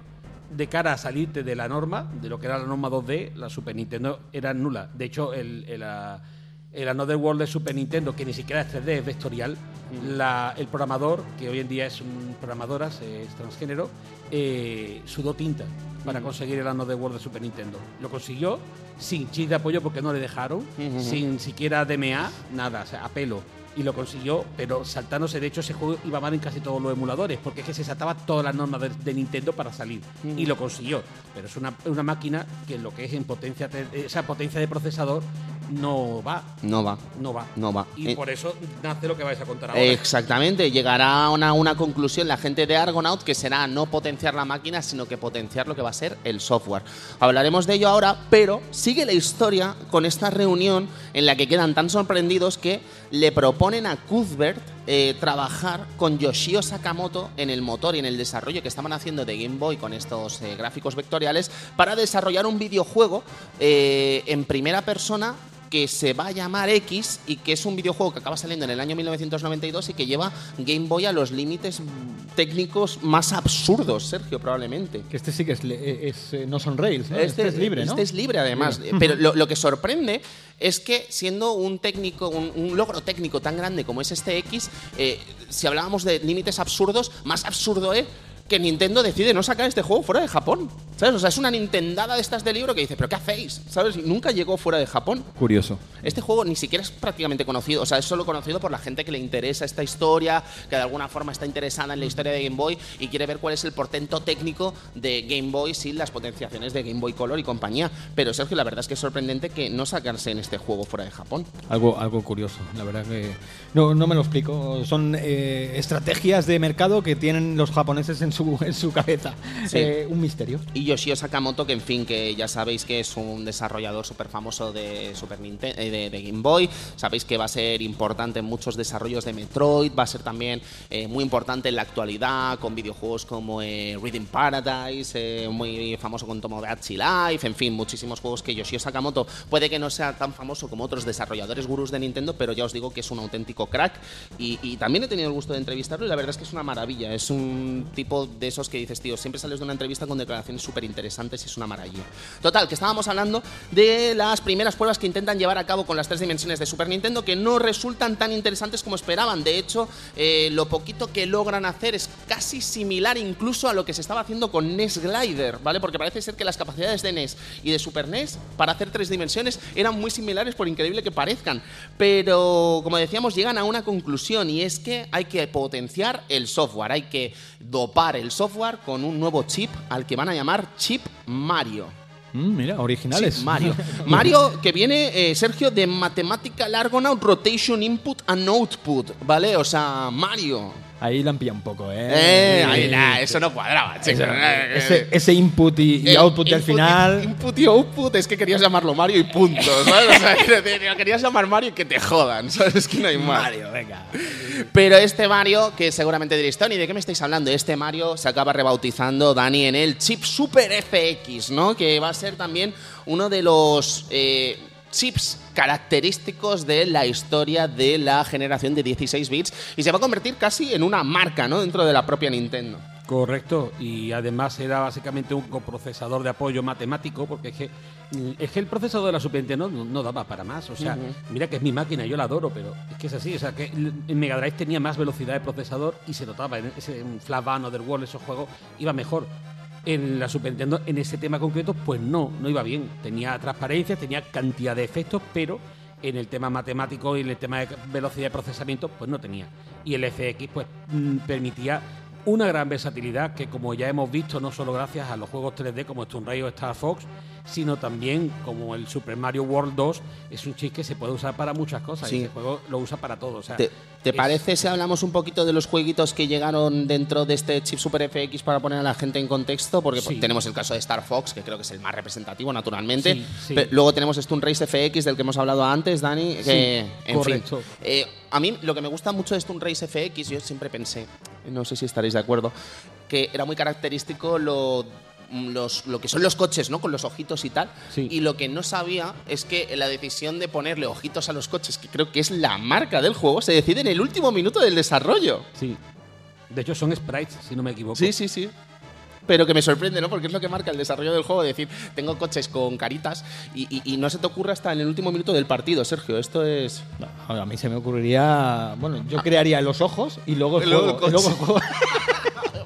de cara a salirte de la norma, de lo que era la norma 2D, la Super Nintendo era nula. De hecho, el, el, ah, el Another World de Super Nintendo, que ni siquiera es 3D, es vectorial, la- el programador, que hoy en día es un programador, es transgénero, eh, sudó tinta para conseguir el Another World de Super Nintendo. Lo consiguió sin chip de apoyo porque no le dejaron, sin siquiera DMA, nada, o sea, a pelo. Y lo consiguió, pero saltándose. De hecho, ese juego iba mal en casi todos los emuladores, porque es que se saltaba todas las normas de, de Nintendo para salir. Y lo consiguió. Pero es una, una máquina que lo que es en potencia, te- esa potencia de procesador no va. No va. No va. No va. Y Eh, por eso nace lo que vais a contar ahora. Exactamente, llegará a una, una conclusión la gente de Argonaut que será no potenciar la máquina, sino que potenciar lo que va a ser el software. Hablaremos de ello ahora, pero sigue la historia con esta reunión en la que quedan tan sorprendidos que le proponen a Cuthbert eh, trabajar con Yoshio Sakamoto en el motor y en el desarrollo que estaban haciendo de Game Boy con estos eh, gráficos vectoriales para desarrollar un videojuego en primera persona que se va a llamar X y que es un videojuego que acaba saliendo en el año 1992 y que lleva Game Boy a los límites técnicos más absurdos, Sergio, probablemente. Que este sí que es, es, eh, no son rails, ¿no? Este, es libre, ¿no? Este es libre, además. Pero lo, lo que sorprende es que siendo un técnico, un, un logro técnico tan grande como es este X, eh, si hablábamos de límites absurdos, más absurdo es que Nintendo decide no sacar este juego fuera de Japón. ¿Sabes? O sea, es una Nintendada de estas de libro que dice, ¿pero qué hacéis? ¿Sabes? Y nunca llegó fuera de Japón. Curioso. Este juego ni siquiera es prácticamente conocido, o sea, es solo conocido por la gente que le interesa esta historia, que de alguna forma está interesada en la historia de Game Boy y quiere ver cuál es el portento técnico de Game Boy sin las potenciaciones de Game Boy Color y compañía. Pero Sergio, la verdad es que es sorprendente que no sacarse en este juego fuera de Japón. Algo, algo curioso, la verdad que no, no me lo explico. Son eh, estrategias de mercado que tienen los japoneses en su, en su cabeza. Sí. Eh, un misterio. Y Yoshio Sakamoto, que en fin, que ya sabéis que es un desarrollador súper famoso de Super Nintendo, de, de Game Boy. Sabéis que va a ser importante en muchos desarrollos de Metroid, va a ser también eh, muy importante en la actualidad con videojuegos como eh, Reading Paradise, eh, muy famoso con Tomodachi Life, en fin, muchísimos juegos que Yoshio Sakamoto puede que no sea tan famoso como otros desarrolladores gurús de Nintendo, pero ya os digo que es un auténtico crack. Y, y también he tenido el gusto de entrevistarlo y la verdad es que es una maravilla. Es un tipo de esos que dices, tío, siempre sales de una entrevista con declaraciones súper interesantes y es una maravilla. Total, que estábamos hablando de las primeras pruebas que intentan llevar a cabo con las tres dimensiones de Super Nintendo que no resultan tan interesantes como esperaban. De hecho, eh, lo poquito que logran hacer es casi similar incluso a lo que se estaba haciendo con NES Glider, ¿vale? Porque parece ser que las capacidades de NES y de Super NES para hacer tres dimensiones eran muy similares por increíble que parezcan. Pero, como decíamos, llegan a una conclusión y es que hay que potenciar el software, hay que dopar el software con un nuevo chip al que van a llamar Chip Mario. Mm, mira, originales. Sí, Mario. Mario, que viene, eh, Sergio, de Mathematical Argonaut Rotation Input and Output, ¿vale? O sea, Mario. Ahí la han pillado un poco, ¿eh? Eh, ahí, nah, eso no cuadraba, chico. Ese, ese- input y, y El output del final. Input y output es que querías llamarlo Mario y punto, ¿sabes? O sea, querías llamar Mario y que te jodan, ¿sabes? Es que no hay más. Mario, venga. Pero este Mario, que seguramente diréis, Tony, ¿de qué me estáis hablando? Este Mario se acaba rebautizando Dani en el chip Super FX, ¿no? Que va a ser también uno de los eh, chips característicos de la historia de la generación de 16 bits y se va a convertir casi en una marca, ¿no? Dentro de la propia Nintendo. Correcto, y además era básicamente un coprocesador de apoyo matemático, porque es que, mm, es que el procesador de la Super Nintendo no, no daba para más. O sea, mira que es mi máquina, yo la adoro, pero es que es así. O sea, que el Mega Drive tenía más velocidad de procesador y se notaba en ese en Flashback, Otherworld, esos juegos, iba mejor. En la Super Nintendo, en ese tema concreto, pues no, no iba bien. Tenía transparencia, tenía cantidad de efectos, pero en el tema matemático y en el tema de velocidad de procesamiento, pues no tenía. Y el FX, pues mm, permitía una gran versatilidad que, como ya hemos visto, no solo gracias a los juegos 3D como Stone Ray o Star Fox, sino también como el Super Mario World 2, es un chip que se puede usar para muchas cosas. Sí. Y ese juego lo usa para todo. O sea, ¿Te, te es- parece si hablamos un poquito de los jueguitos que llegaron dentro de este chip Super FX para poner a la gente en contexto? Porque Sí. tenemos el caso de Star Fox, que creo que es el más representativo, naturalmente. Sí, Luego tenemos Stun Race FX, del que hemos hablado antes, Dani. Que, en correcto. fin. Eh, a mí lo que me gusta mucho de Stun Race FX, yo siempre pensé, no sé si estaréis de acuerdo, que era muy característico lo los- lo que son los coches, ¿no? Con los ojitos y tal. Sí. Y lo que no sabía es que la decisión de ponerle ojitos a los coches, que creo que es la marca del juego, se decide en el último minuto del desarrollo. Sí. De hecho, son sprites, si no me equivoco. Sí, sí, sí. Pero que me sorprende, ¿no? Porque es lo que marca el desarrollo del juego, decir, tengo coches con caritas y, y- y no se te ocurre hasta en el último minuto del partido, Sergio. Esto es... No, a mí se me ocurriría. Bueno, yo crearía los ojos y luego el luego juego. el luego el juego.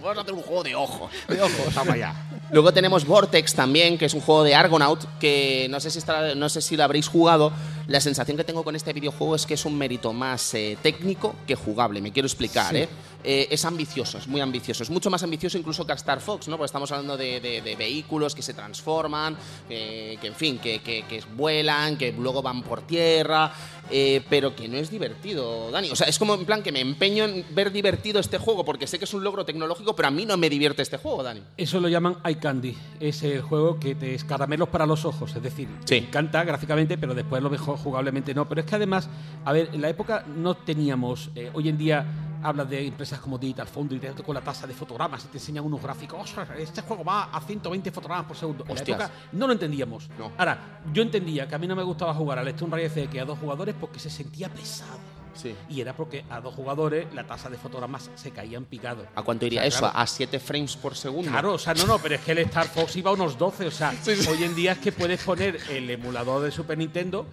Vamos a hacer un juego de ojos. De ojos, vamos allá. Luego tenemos Vortex también, que es un juego de Argonaut, que no sé si, estará- no sé si lo habréis jugado. La sensación que tengo con este videojuego es que es un mérito más eh, técnico que jugable. Me quiero explicar, Sí. ¿eh? Eh, es ambicioso, es muy ambicioso. Es mucho más ambicioso incluso que Star Fox, ¿no? Porque estamos hablando de, de- de vehículos que se transforman, que, que, en fin, que, que- que vuelan, que luego van por tierra, eh, pero que no es divertido, Dani. O sea, es como en plan que me empeño en ver divertido este juego porque sé que es un logro tecnológico, pero a mí no me divierte este juego, Dani. Eso lo llaman eye candy. Es el juego que te es caramelos para los ojos. Es decir, Sí. te encanta gráficamente, pero después lo mejor jugablemente no. Pero es que además, a ver, en la época no teníamos. eh, hoy en día hablas de empresas como Digital Foundry te- con la tasa de fotogramas y te enseñan unos gráficos. "Ostras, Este juego va a 120 fotogramas por segundo. En la época no lo entendíamos. No. Ahora, yo entendía que a mí no me gustaba jugar al Stone Ray FX a dos jugadores porque se sentía pesado. Sí. Y era porque a dos jugadores la tasa de fotogramas se caía en picado. ¿A cuánto iría O sea, eso? claro. ¿A 7 frames por segundo? Claro, o sea, no, no, pero es que el Star Fox iba a unos 12, o sea, hoy en día es que puedes poner el emulador de Super Nintendo.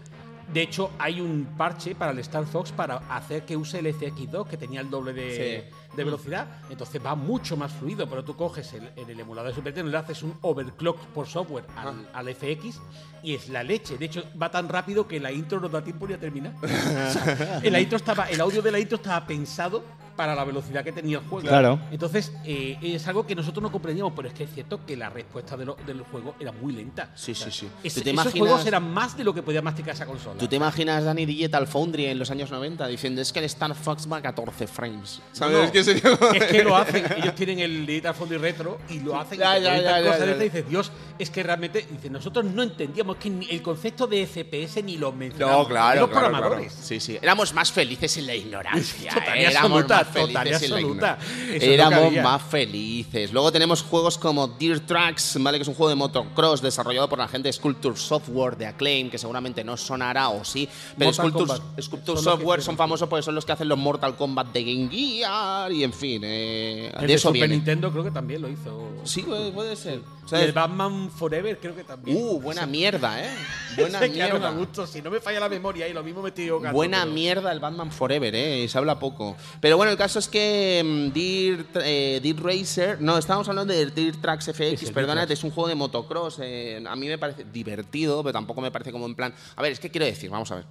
De hecho, hay un parche para el Star Fox para hacer que use el FX2, que tenía el doble de, de velocidad. Entonces va mucho más fluido, pero tú coges el, en el emulador de Super Nintendo, le haces un overclock por software al, al FX y es la leche. De hecho, va tan rápido que la intro no da tiempo ni a terminar. O sea, el, intro estaba, el audio de la intro estaba pensado para la velocidad que tenía el juego. Claro. Entonces, eh, es algo que nosotros no comprendíamos, pero es que es cierto que la respuesta de lo- del juego era muy lenta. Sí, sí, sí. Es- ¿Tú te esos imaginas- juegos eran más de lo que podía masticar esa consola. ¿Tú te imaginas Dani Digital Foundry en los años 90 diciendo es que el Star Fox va a 14 frames? ¿Sabes? no, Es que sería- es que lo hacen, ellos tienen el Digital Foundry Retro y lo hacen Ya, y ya, ya, cosas de y dices, Dios, es que realmente, dice, nosotros no entendíamos que ni el concepto de FPS ni lo mencionamos. No, claro, los claro, programadores. claro. Sí, sí. Éramos más felices en la ignorancia. ¿eh? Éramos más total y absoluta. Éramos más felices. Luego tenemos juegos como Deer Tracks, ¿vale? Que es un juego de motocross desarrollado por la gente de Sculpture Software de Acclaim, que seguramente no sonará o sí. Pero Mortal Sculpture, Kombat. Sculpture Son los que Software son famosos porque son los que hacen los Mortal Kombat de Game Gear y en fin. eh, El de de eso Super viene. Nintendo creo que también lo hizo. Sí, puede, puede ser. El Batman Forever creo que también. Uh, buena mierda, ¿eh? Buena mierda. gusto. Si no me falla la memoria y lo mismo me estoy Buena mierda el Batman Forever, ¿eh? Se habla poco. Pero bueno, caso es que Dirt, eh, Dirt Racer. No, estábamos hablando de Dirt Tracks FX, Tracks. es un juego de motocross. eh, a mí me parece divertido, pero tampoco me parece como en plan. A ver, es que quiero decir, vamos a ver.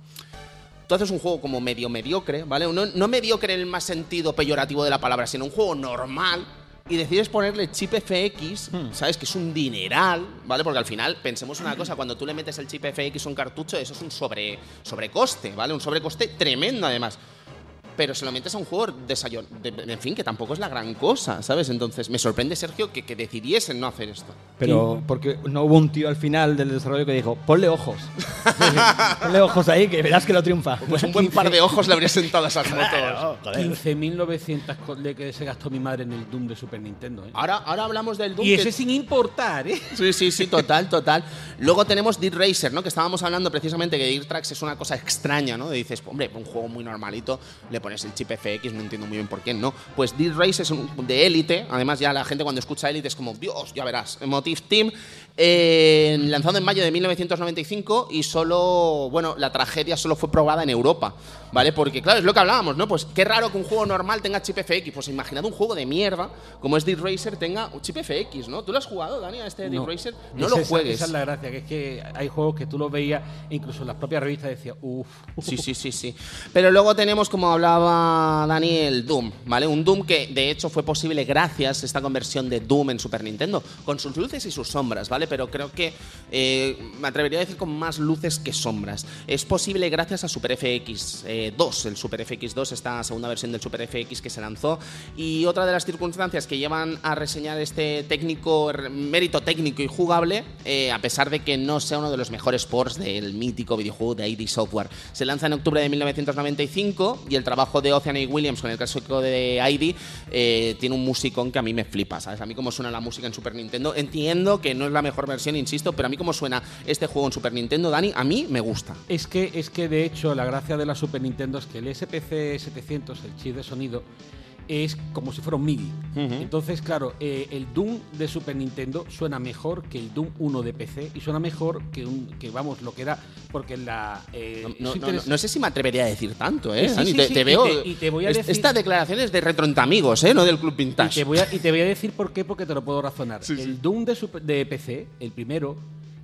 Tú haces un juego como medio mediocre, ¿vale? No, no mediocre en el más sentido peyorativo de la palabra, sino un juego normal. Y decides ponerle chip FX, ¿sabes? Que es un dineral, ¿vale? Porque al final, pensemos una cosa, cuando tú le metes el chip FX a un cartucho, eso es un sobre, sobrecoste, ¿vale? Un sobrecoste tremendo además. Pero se lo metes a un de ensayo, de- en fin, que tampoco es la gran cosa, ¿sabes? Entonces, me sorprende, Sergio, que, que decidiesen no hacer esto. Pero porque no hubo un tío al final del desarrollo que dijo, ponle ojos. ponle ojos ahí que verás que lo triunfa. Pues un buen par de ojos le habría sentado a esas motos. 15.900 co- de que se gastó mi madre en el Doom de Super Nintendo. ¿eh? Ahora, ahora hablamos del Doom. y que- ese sin importar, ¿eh? Sí, sí, sí, total, total. Luego tenemos Dirt Racer, ¿no? Que estábamos hablando precisamente que Dirt Tracks es una cosa extraña, ¿no? Dices, hombre, un juego muy normalito, le pones el chip FX, no entiendo muy bien por qué, ¿no? Pues Dirt Racer es un, de élite, además ya la gente cuando escucha élite es como, Dios, ya verás, Motive Team, lanzado en mayo de 1995 y solo, bueno, la tragedia solo fue probada en Europa, ¿vale? Porque, claro, es lo que hablábamos, ¿no? Pues qué raro que un juego normal tenga chip FX, pues imaginad un juego de mierda como es Dirt Racer tenga un chip FX, ¿no? ¿Tú lo has jugado, Dani, a este Dirt Racer? No lo esa- juegues. Esa es la gracia, que es que hay juegos que tú los veías, incluso en las propias revistas decías, uff. Sí, sí, sí, sí. Pero luego tenemos, como hablaba Dani, el Doom, ¿vale? Un Doom que de hecho fue posible gracias a esta conversión de Doom en Super Nintendo, con sus luces y sus sombras, ¿vale? Pero creo que eh, me atrevería a decir con más luces que sombras. Es posible gracias a Super FX 2, el Super FX 2, esta segunda versión del Super FX que se lanzó. Y otra de las circunstancias que llevan a reseñar este técnico, r- mérito técnico y jugable, eh, a pesar de que no sea uno de los mejores ports del mítico videojuego de ID Software. Se lanza en octubre de 1995 y el trabajo de Ocean y Williams con el clásico de ID eh, tiene un musicón que a mí me flipa, ¿sabes? A mí como suena la música en Super Nintendo, entiendo que no es la mejor versión, insisto, pero a mí como suena este juego en Super Nintendo, Dani, a mí me gusta. Es que, es que de hecho la gracia de la Super Nintendo es que el SPC 700, el chip de sonido, es como si fuera un MIDI. Entonces, claro, eh, el Doom de Super Nintendo suena mejor que el Doom 1 de PC y suena mejor que un que vamos lo que era porque la eh, No, es no- no- interes- no sé si me atrevería a decir tanto, ¿eh? Sí, te, sí, te y veo. te- y te voy a es- decir- Esta declaración es de Retro entre Amigos, ¿eh? No del Club Y Vintage. te, voy a, y te voy a decir por qué, porque te lo puedo razonar. El. Doom de, Super- de PC, el primero,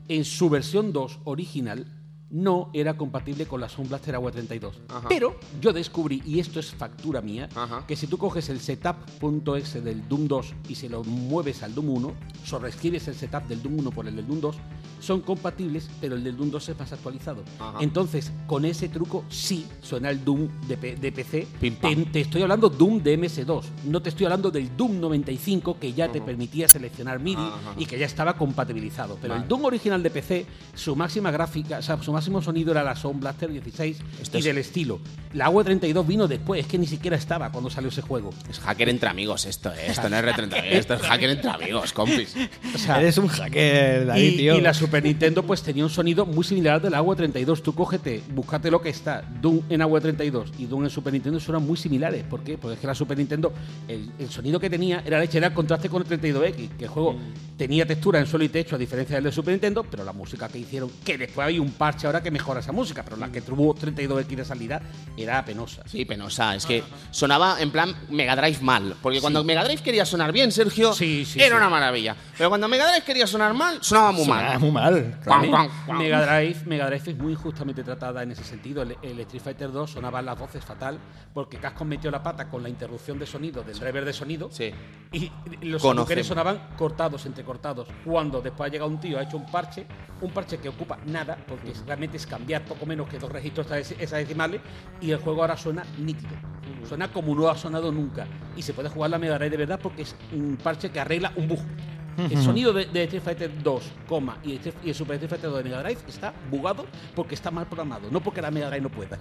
en su versión 2 original, no era compatible con la Sound Blaster Agua 32. Ajá. Pero yo descubrí, y esto es factura mía, Ajá. que si tú coges el setup.exe del Doom 2 y se lo mueves al Doom 1, sobreescribes el setup del Doom 1 por el del Doom 2, son compatibles, pero el del Doom 2 es más actualizado. Ajá. Entonces, con ese truco sí suena el Doom de, P- de PC. Te, te estoy hablando Doom de MS2, no te estoy hablando del Doom 95 que ya te permitía seleccionar MIDI y que ya estaba compatibilizado. Pero Vale. el Doom original de PC, su máxima gráfica, o sea, su máximo sonido era la Sound Blaster 16 Esto y es- del estilo. La AW 32 vino después, es que ni siquiera estaba cuando salió ese juego. Es hacker entre amigos esto, ¿eh? Esto no es R32, esto es hacker entre amigos, compis. O sea, Eres un hacker, David, y, tío. y la Super Nintendo pues tenía un sonido muy similar al del Agua 32. Tú cógete, búscate lo que está. Doom en Agua 32 y Doom en Super Nintendo suenan muy similares. ¿Por qué? Porque es que la Super Nintendo, el, el sonido que tenía era leche, era el contraste con el 32X, que el juego tenía textura en suelo y techo a diferencia del de Super Nintendo, pero la música que hicieron, que después hay un parche ahora que mejora esa música, pero la que tuvo 32X de salida era penosa. Sí, penosa. Es que sonaba en plan Mega Drive mal. Porque cuando Mega Drive quería sonar bien, Sergio, Sí, sí, era sí. una maravilla. Pero cuando Mega Drive quería sonar mal, sonaba muy Ah, mal. muy mal. Mega Drive, Mega Drive es muy injustamente tratada en ese sentido. El, el Street Fighter 2 sonaban las voces fatal porque Capcom metió la pata con la interrupción de sonido del driver de sonido Sí. y los agujeros sonaban cortados, entrecortados. Cuando después ha llegado un tío, ha hecho un parche, un parche que ocupa nada, porque es- realmente es cambiar poco menos que dos registros esas decimales, y el juego ahora suena nítido. Suena como no ha sonado nunca. Y se puede jugar la Mega de verdad porque es un parche que arregla un bug. El sonido de, de Street Fighter 2, coma, y, el Super Street Fighter 2 de Mega Drive está bugado porque está mal programado, no porque la Mega Drive no pueda.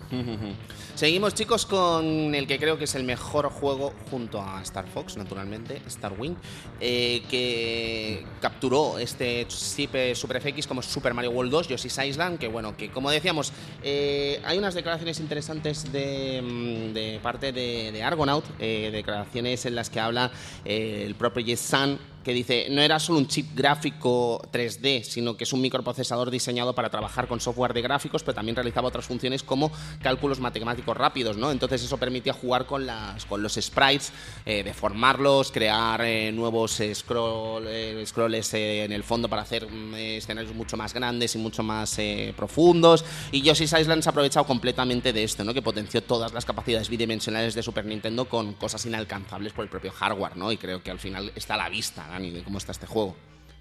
Seguimos, chicos, con el que creo que es el mejor juego junto a Star Fox, naturalmente, Star Wing, eh, que capturó este chip Super FX como Super Mario World 2, Yoshi's Island, que bueno, que como decíamos, eh, hay unas declaraciones interesantes de, mm, de parte de, de Argonaut, eh, declaraciones en las que habla el propio Jess Sun, que dice, no era solo un chip gráfico 3D, sino que es un microprocesador diseñado para trabajar con software de gráficos, pero también realizaba otras funciones como cálculos matemáticos rápidos, ¿no? Entonces eso permitía jugar con, las, con los sprites, eh, deformarlos, crear eh, nuevos scroll, eh, scrolls en el fondo para hacer mm, escenarios mucho más grandes y mucho más profundos. Y Yoshi's Island se ha aprovechado completamente de esto, ¿no? Que potenció todas las capacidades bidimensionales de Super Nintendo con cosas inalcanzables por el propio hardware, ¿no? Y creo que al final está a la vista, Dani, de cómo está este juego.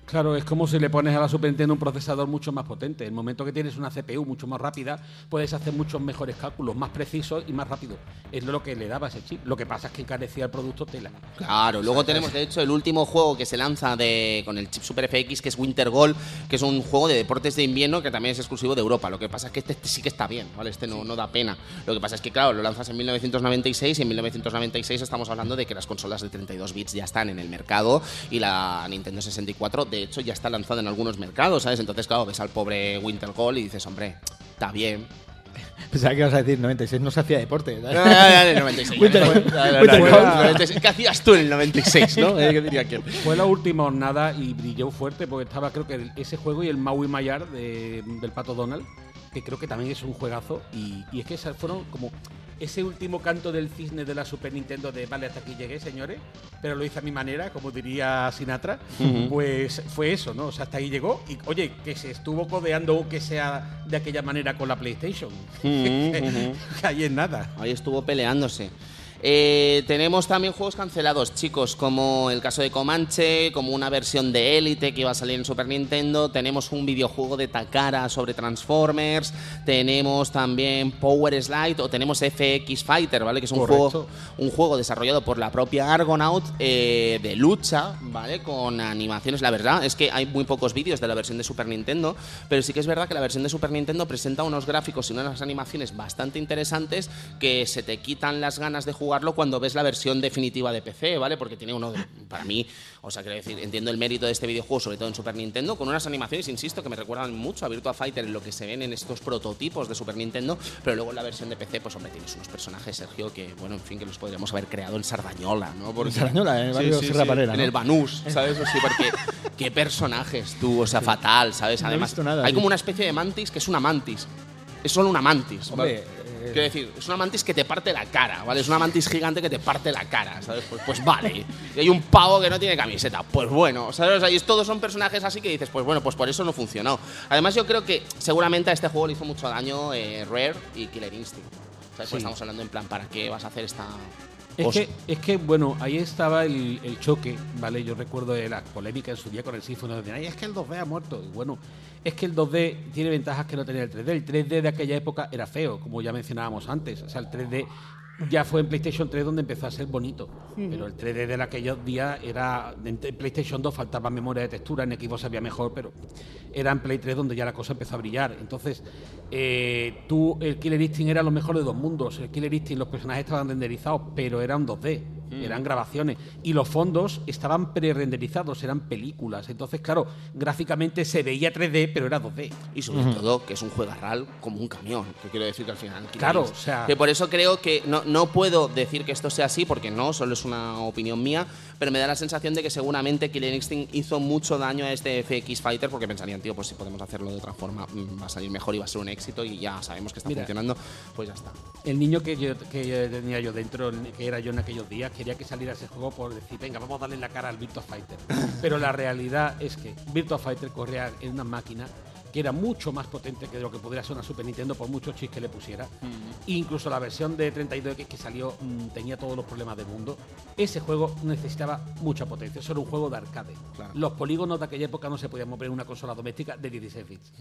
Claro, es como si le pones a la Super Nintendo un procesador mucho más potente. En el momento que tienes una CPU mucho más rápida, puedes hacer muchos mejores cálculos, más precisos y más rápido. Es lo que le daba ese chip. Lo que pasa es que encarecía el producto tela. Claro, luego tenemos de hecho el último juego que se lanza de, con el chip Super FX, que es Winter Gold, que es un juego de deportes de invierno que también es exclusivo de Europa. Lo que pasa es que este, este sí que está bien, ¿vale? Este no, no da pena. Lo que pasa es que, claro, lo lanzas en 1996 y en 1996 estamos hablando de que las consolas de 32 bits ya están en el mercado y la Nintendo 64, de hecho, ya está lanzada en algunos mercados, ¿sabes? Entonces, claro, ves al pobre Winter Gold y dices, hombre, está bien. Pensaba que ibas a decir 96, no se hacía deporte. En el 96. Winter- Ya, ya, ya, Winter ya, Gold. ya, 96. ¿Qué hacías tú en el 96, no? Eh, ¿Qué diría quién? Fue la última jornada y brilló fuerte porque estaba creo que ese juego y el Maui Mayar de- del Pato Donald, que creo que también es un juegazo. Y, y es que esas fueron como ese último canto del cisne de la Super Nintendo de vale, hasta aquí llegué, señores, pero lo hice a mi manera, como diría Sinatra. Pues fue eso, ¿no? O sea, hasta ahí llegó. Y oye, que se estuvo codeando que sea de aquella manera con la PlayStation. que ahí es nada. Ahí estuvo peleándose. Eh, tenemos también juegos cancelados, chicos, como el caso de Comanche, como una versión de Elite que iba a salir en Super Nintendo. Tenemos un videojuego de Takara sobre Transformers. Tenemos también Power Slide o tenemos FX Fighter, ¿vale? Que es un, Correcto. juego, un juego desarrollado por la propia Argonaut eh, de lucha, ¿vale? Con animaciones. La verdad es que hay muy pocos vídeos de la versión de Super Nintendo, pero sí que es verdad que la versión de Super Nintendo presenta unos gráficos y unas animaciones bastante interesantes que se te quitan las ganas de jugarlo cuando ves la versión definitiva de PC, ¿vale? Porque tiene uno, de- para mí, o sea, quiero decir, entiendo el mérito de este videojuego, sobre todo en Super Nintendo, con unas animaciones, insisto, que me recuerdan mucho a Virtua Fighter en lo que se ven en estos prototipos de Super Nintendo, pero luego en la versión de PC, pues hombre, tienes unos personajes, Sergio, que, bueno, en fin, que los podríamos haber creado en Sardañola, ¿no? Porque- En Sardañola, en el barrio Sierra Parera, En ¿no? el Banús, ¿sabes? Sí, porque qué personajes tú, o sea, fatal, ¿sabes? No Además, visto nada, hay como una especie de mantis que es una mantis. Es solo una mantis. Hombre, ¿vale? Quiero decir, es una mantis que te parte la cara, ¿vale? Es una mantis gigante que te parte la cara, ¿sabes? Pues, pues vale. Y hay un pavo que no tiene camiseta, pues bueno, ¿sabes? O sea, y todos son personajes así que dices, pues bueno, pues por eso no funcionó. Además, yo creo que seguramente a este juego le hizo mucho daño eh, Rare y Killer Instinct. ¿Sabes? Pues Sí. estamos hablando en plan, ¿para qué vas a hacer esta Es que, es que, bueno, ahí estaba el, el choque, ¿vale? Yo recuerdo de la polémica en su día con el Symphony the Night. Es que el 2D ha muerto. Y bueno, es que el 2D tiene ventajas que no tenía el 3D. El 3D de aquella época era feo, como ya mencionábamos antes. O sea, el 3D ya fue en PlayStation 3 donde empezó a ser bonito. Pero el 3D de aquellos días era. En PlayStation 2 faltaba memoria de textura, en Xbox había mejor, pero era en Play 3 donde ya la cosa empezó a brillar. Entonces, eh, tú, el Killer Instinct era lo mejor de dos mundos. El Killer Instinct, los personajes estaban renderizados, pero eran 2D, eran grabaciones. Y los fondos estaban pre-renderizados, eran películas. Entonces, claro, gráficamente se veía 3D, pero era 2D. Y sobre todo que es un juegarral como un camión, que quiero decir que al final... Killer Claro, Instinct- o sea- Que por eso creo que no, no puedo decir que esto sea así, porque no, solo es una opinión mía, pero me da la sensación de que seguramente Killer Instinct hizo mucho daño a este FX Fighter, porque pensarían, tío, pues si podemos hacerlo de otra forma, mm, va a salir mejor y va a ser un éxito y ya sabemos que está Mira. funcionando, pues ya está. El niño que, yo, que tenía yo dentro, que era yo en aquellos días, quería que saliera ese juego por decir, venga, vamos a darle la cara al Virtua Fighter. Pero la realidad es que Virtua Fighter corría en una máquina que era mucho más potente que lo que podría ser una Super Nintendo por muchos chips que le pusiera. Incluso la versión de 32X que salió mm, tenía todos los problemas del mundo. Ese juego necesitaba mucha potencia. Eso era un juego de arcade. Claro. Los polígonos de aquella época no se podían mover en una consola doméstica de 16 bits.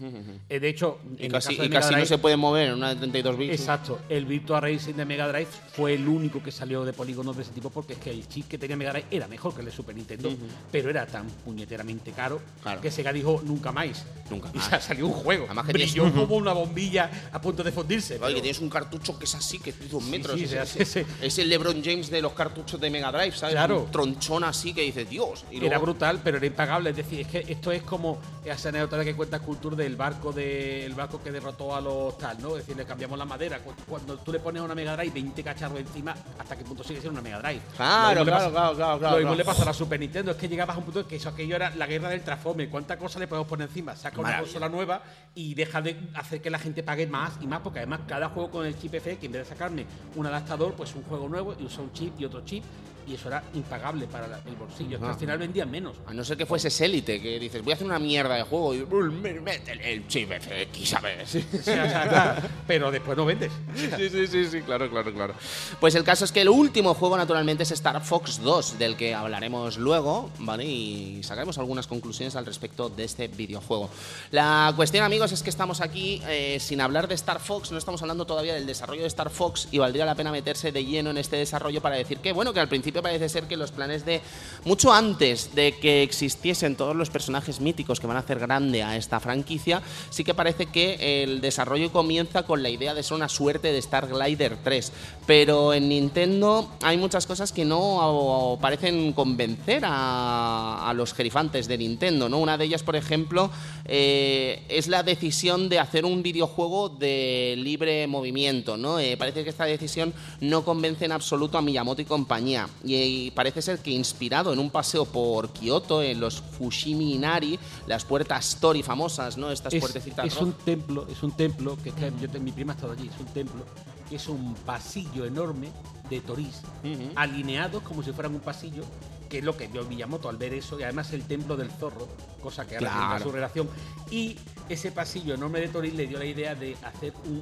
Eh, de hecho, Y en el casi, caso de y casi no se puede mover en una de 32 bits. Exacto, el Virtua Racing de Mega Drive fue el único que salió de polígonos de ese tipo porque es que el chip que tenía Mega Drive era mejor que el de Super Nintendo, pero era tan puñeteramente caro Claro. que Sega dijo nunca más. Nunca más. Sa- salió un juego. Además que brilló tienes- como una bombilla a punto de fundirse. Oye, pero- que tienes un cartucho que es así, que es de dos metros. sí, es, el LeBron James de los cartuchos de Mega Drive, ¿sabes? Claro. Un tronchón así que dices, Dios. Y Era brutal, pero era impagable. Es decir, es que esto es como esa anécdota que cuenta Culture del barco de, el barco que derrotó a los tal, ¿no? Es decir, le cambiamos la madera. Cu- Cuando tú le pones a una Mega Drive 20 cacharros encima, ¿hasta qué punto sigue siendo una Mega Drive? Claro, claro, pasa- claro, claro, claro, Lo mismo claro. le pasa a la Super Nintendo, es que llegabas a un punto en que eso aquello era la guerra del transforme. ¿Cuánta cosa le podemos poner encima? Saca una Maravilla. consola nueva y deja de hacer que la gente pague más y más, porque además cada juego con el chip F, que en vez de sacarme un adaptador, pues un juego nuevo y usa un chip y otro chip, y eso era impagable para la- el bolsillo. Ah. al final vendían menos. A no ser que fueses élite, que dices, voy a hacer una mierda de juego y "Uy, me- métele el chip FX, ¿sabes? O sea, o sea, claro, pero después no vendes. Sí, sí, sí, sí, claro, claro, claro. Pues el caso es que el último juego, naturalmente, es Star Fox 2, del que hablaremos luego, ¿vale? Y sacaremos algunas conclusiones al respecto de este videojuego. La cuestión, amigos, es que estamos aquí eh, sin hablar de Star Fox, no estamos hablando todavía del desarrollo de Star Fox y valdría la pena meterse de lleno en este desarrollo para decir que, bueno, que al principio parece ser que los planes de. mucho antes de que existiesen todos los personajes míticos que van a hacer grande a esta franquicia, sí que parece que el desarrollo comienza con la idea de ser una suerte de Star Glider 3. Pero en Nintendo hay muchas cosas que no parecen convencer a, los gerifantes de Nintendo, ¿no? Una de ellas, por ejemplo, eh, es la decisión de hacer un videojuego de libre movimiento, ¿no? Eh, parece que esta decisión no convence en absoluto a Miyamoto y compañía. Y, parece ser que inspirado en un paseo por Kioto, en los Fushimi Inari, las puertas Tori famosas, ¿no? Estas Es, puertecitas es rojas. un templo, es un templo que, es que yo te- mi prima ha estado allí, es un templo que es un pasillo enorme de torís, Ujú. alineados como si fueran un pasillo, que es lo que vio Miyamoto al ver eso, y además el templo del zorro, cosa que ahora Claro. su relación. Y ese pasillo enorme de torís le dio la idea de hacer un,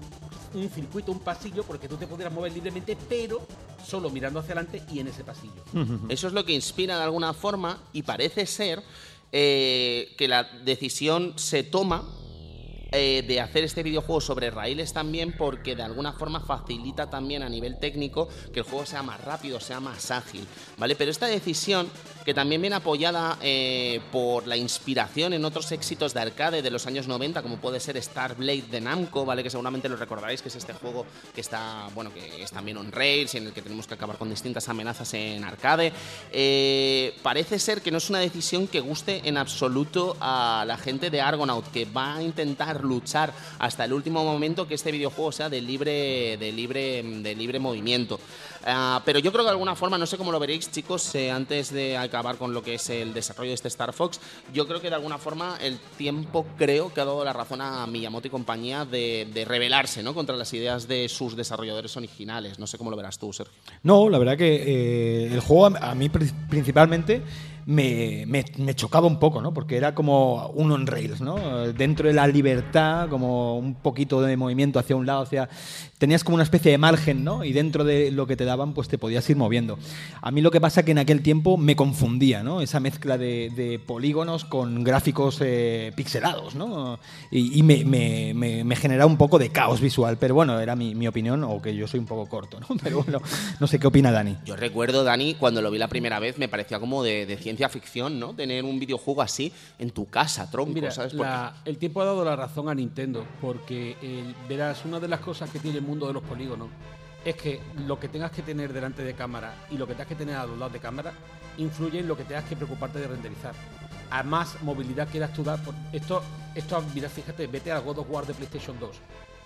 un circuito, un pasillo, porque tú te pudieras mover libremente, pero solo mirando hacia adelante y en ese pasillo. Eso es lo que inspira de alguna forma y parece ser eh, que la decisión se toma eh, de hacer este videojuego sobre raíles también porque de alguna forma facilita también a nivel técnico que el juego sea más rápido, sea más ágil, ¿vale? Pero esta decisión, que también viene apoyada eh, por la inspiración en otros éxitos de arcade de los años 90, como puede ser Star Blade de Namco, ¿vale? Que seguramente lo recordaréis, que es este juego que está, bueno, que es también on rails y en el que tenemos que acabar con distintas amenazas en arcade. Eh, parece ser que no es una decisión que guste en absoluto a la gente de Argonaut, que va a intentar luchar hasta el último momento que este videojuego sea de libre, de libre, de libre movimiento. Ah, pero yo creo que de alguna forma, no sé cómo lo veréis, chicos, eh, antes de acabar con lo que es el desarrollo de este Star Fox, yo creo que de alguna forma el tiempo creo que ha dado la razón a Miyamoto y compañía de, rebelarse ¿no? contra las ideas de sus desarrolladores originales. No sé cómo lo verás tú, Sergio. No, la verdad que eh, el juego a, mí pri- principalmente me, me- me chocaba un poco, ¿no? Porque era como un on rails, ¿no? Dentro de la libertad, como un poquito de movimiento hacia un lado, hacia... Tenías como una especie de margen, ¿no? Y dentro de lo que te daban, pues te podías ir moviendo. A mí lo que pasa que en aquel tiempo me confundía, ¿no? Esa mezcla de, de polígonos con gráficos eh, pixelados, ¿no? Y, y me, me, generaba un poco de caos visual. Pero bueno, era mi, mi opinión, o que yo soy un poco corto, ¿no? Pero bueno, no sé qué opina Dani. Yo recuerdo, Dani, cuando lo vi la primera vez, me parecía como de, de ciencia ficción, ¿no? Tener un videojuego así en tu casa, tronco, Mira, ¿sabes? La- el tiempo ha dado la razón a Nintendo, porque el- verás, una de las cosas que tiene el mundo de los polígonos es que lo que tengas que tener delante de cámara y lo que tengas que tener a los lados de cámara influye en lo que tengas que preocuparte de renderizar. A más movilidad quieras tú dar, por- esto, esto, mira, fíjate, vete al God of War de PlayStation 2.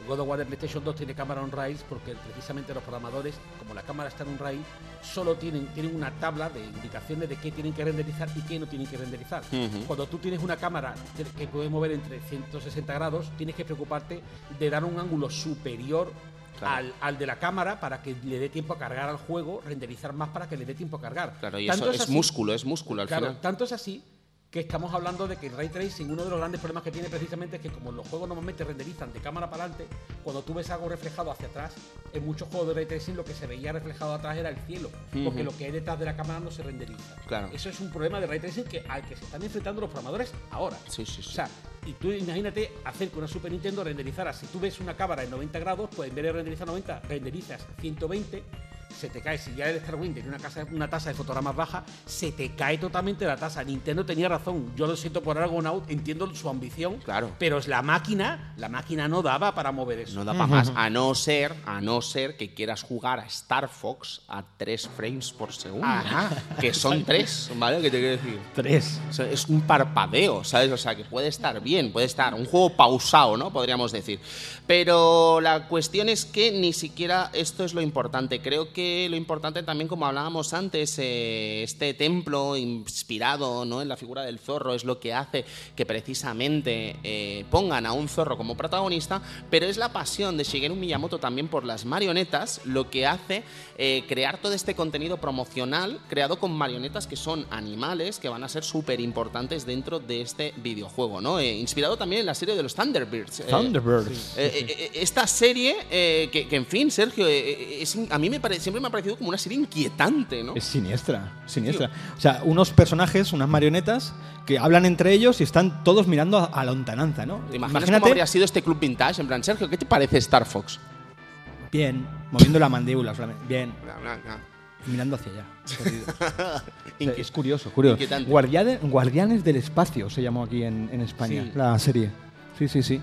God of War de PlayStation 2 tiene cámara on rails porque precisamente los programadores, como la cámara está en un rail, solo tienen, tienen una tabla de indicaciones de qué tienen que renderizar y qué no tienen que renderizar. Cuando tú tienes una cámara que- que puede mover entre 160 grados, tienes que preocuparte de dar un ángulo superior Claro. al, al de la cámara para que le dé tiempo a cargar al juego, renderizar más para que le dé tiempo a cargar. Claro, y Tanto eso es así- músculo, es músculo al Claro, final. tanto es así que estamos hablando de que el ray tracing, uno de los grandes problemas que tiene precisamente es que como los juegos normalmente renderizan de cámara para adelante, cuando tú ves algo reflejado hacia atrás, en muchos juegos de ray tracing lo que se veía reflejado atrás era el cielo, porque lo que hay detrás de la cámara no se renderiza. Claro. Eso es un problema de ray tracing que, al que se están enfrentando los programadores ahora. Sí, sí, sí. O sea, y tú imagínate hacer que una Super Nintendo renderizara. Si tú ves una cámara en 90 grados, pues en vez de renderizar 90, renderizas 120, se te cae. Si ya el Starwind tiene una, casa, una tasa de fotogramas baja, se te cae totalmente la tasa. Nintendo tenía razón. Yo lo siento por Argonaut, entiendo su ambición. Claro. Pero es la máquina, la máquina no daba para mover eso. No da para más, a no ser, a no ser que quieras jugar a Star Fox a 3 frames por segundo. Que son 3, ¿vale? ¿Qué te quiero decir? Tres. O sea, es un parpadeo, ¿sabes? O sea, que puede estar bien, puede estar un juego pausado, ¿no? Podríamos decir. Pero la cuestión es que ni siquiera esto es lo importante. Creo que lo importante también, como hablábamos antes, eh, este templo inspirado ¿no? en la figura del zorro es lo que hace que precisamente eh, pongan a un zorro como protagonista, pero es la pasión de Shigeru Miyamoto también por las marionetas lo que hace eh, crear todo este contenido promocional creado con marionetas que son animales que van a ser súper importantes dentro de este videojuego, ¿no? Eh, inspirado también en la serie de los Thunderbirds. eh, Thunderbirds. eh, eh, eh, esta serie, eh, que, que, en fin, Sergio, es a mí me pare- siempre me ha parecido como una serie inquietante, ¿no? Es siniestra, siniestra. O sea, unos personajes, unas marionetas que hablan entre ellos y están todos mirando a, a la lontananza, ¿no? ¿Te imaginas cómo habría sido este club vintage? En plan, Sergio, ¿qué te parece Star Fox? bien, moviendo la mandíbula solamente. Bien, mirando hacia allá. O sea, es curioso, curioso. Guardianes del Espacio se llamó aquí en, en España, Sí. la serie. Sí, sí, sí.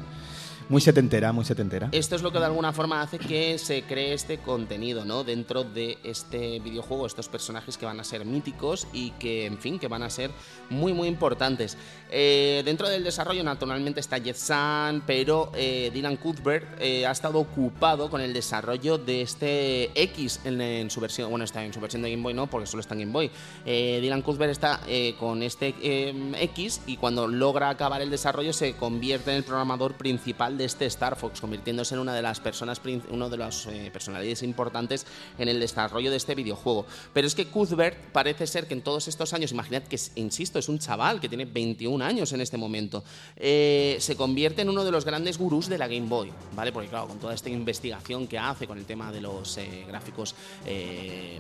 Muy setentera, muy setentera. Esto es lo que de alguna forma hace que se cree este contenido, ¿no? Dentro de este videojuego, estos personajes que van a ser míticos y que, en fin, que van a ser muy, muy importantes. Eh, dentro del desarrollo, naturalmente, está Jet San, pero eh, Dylan Cuthbert eh, ha estado ocupado con el desarrollo de este X en, en su versión, bueno, está en su versión de Game Boy, no, porque solo está en Game Boy. Dylan Cuthbert está con este eh, X y cuando logra acabar el desarrollo se convierte en el programador principal de este Star Fox, convirtiéndose en una de las personas, uno de las personalidades importantes en el desarrollo de este videojuego. Pero es que Cuthbert parece ser que en todos estos años, imaginad que, insisto, es un chaval que tiene 21 años en este momento, eh, se convierte en uno de los grandes gurús de la Game Boy, ¿vale? Porque claro, con toda esta investigación que hace con el tema de los eh, gráficos eh,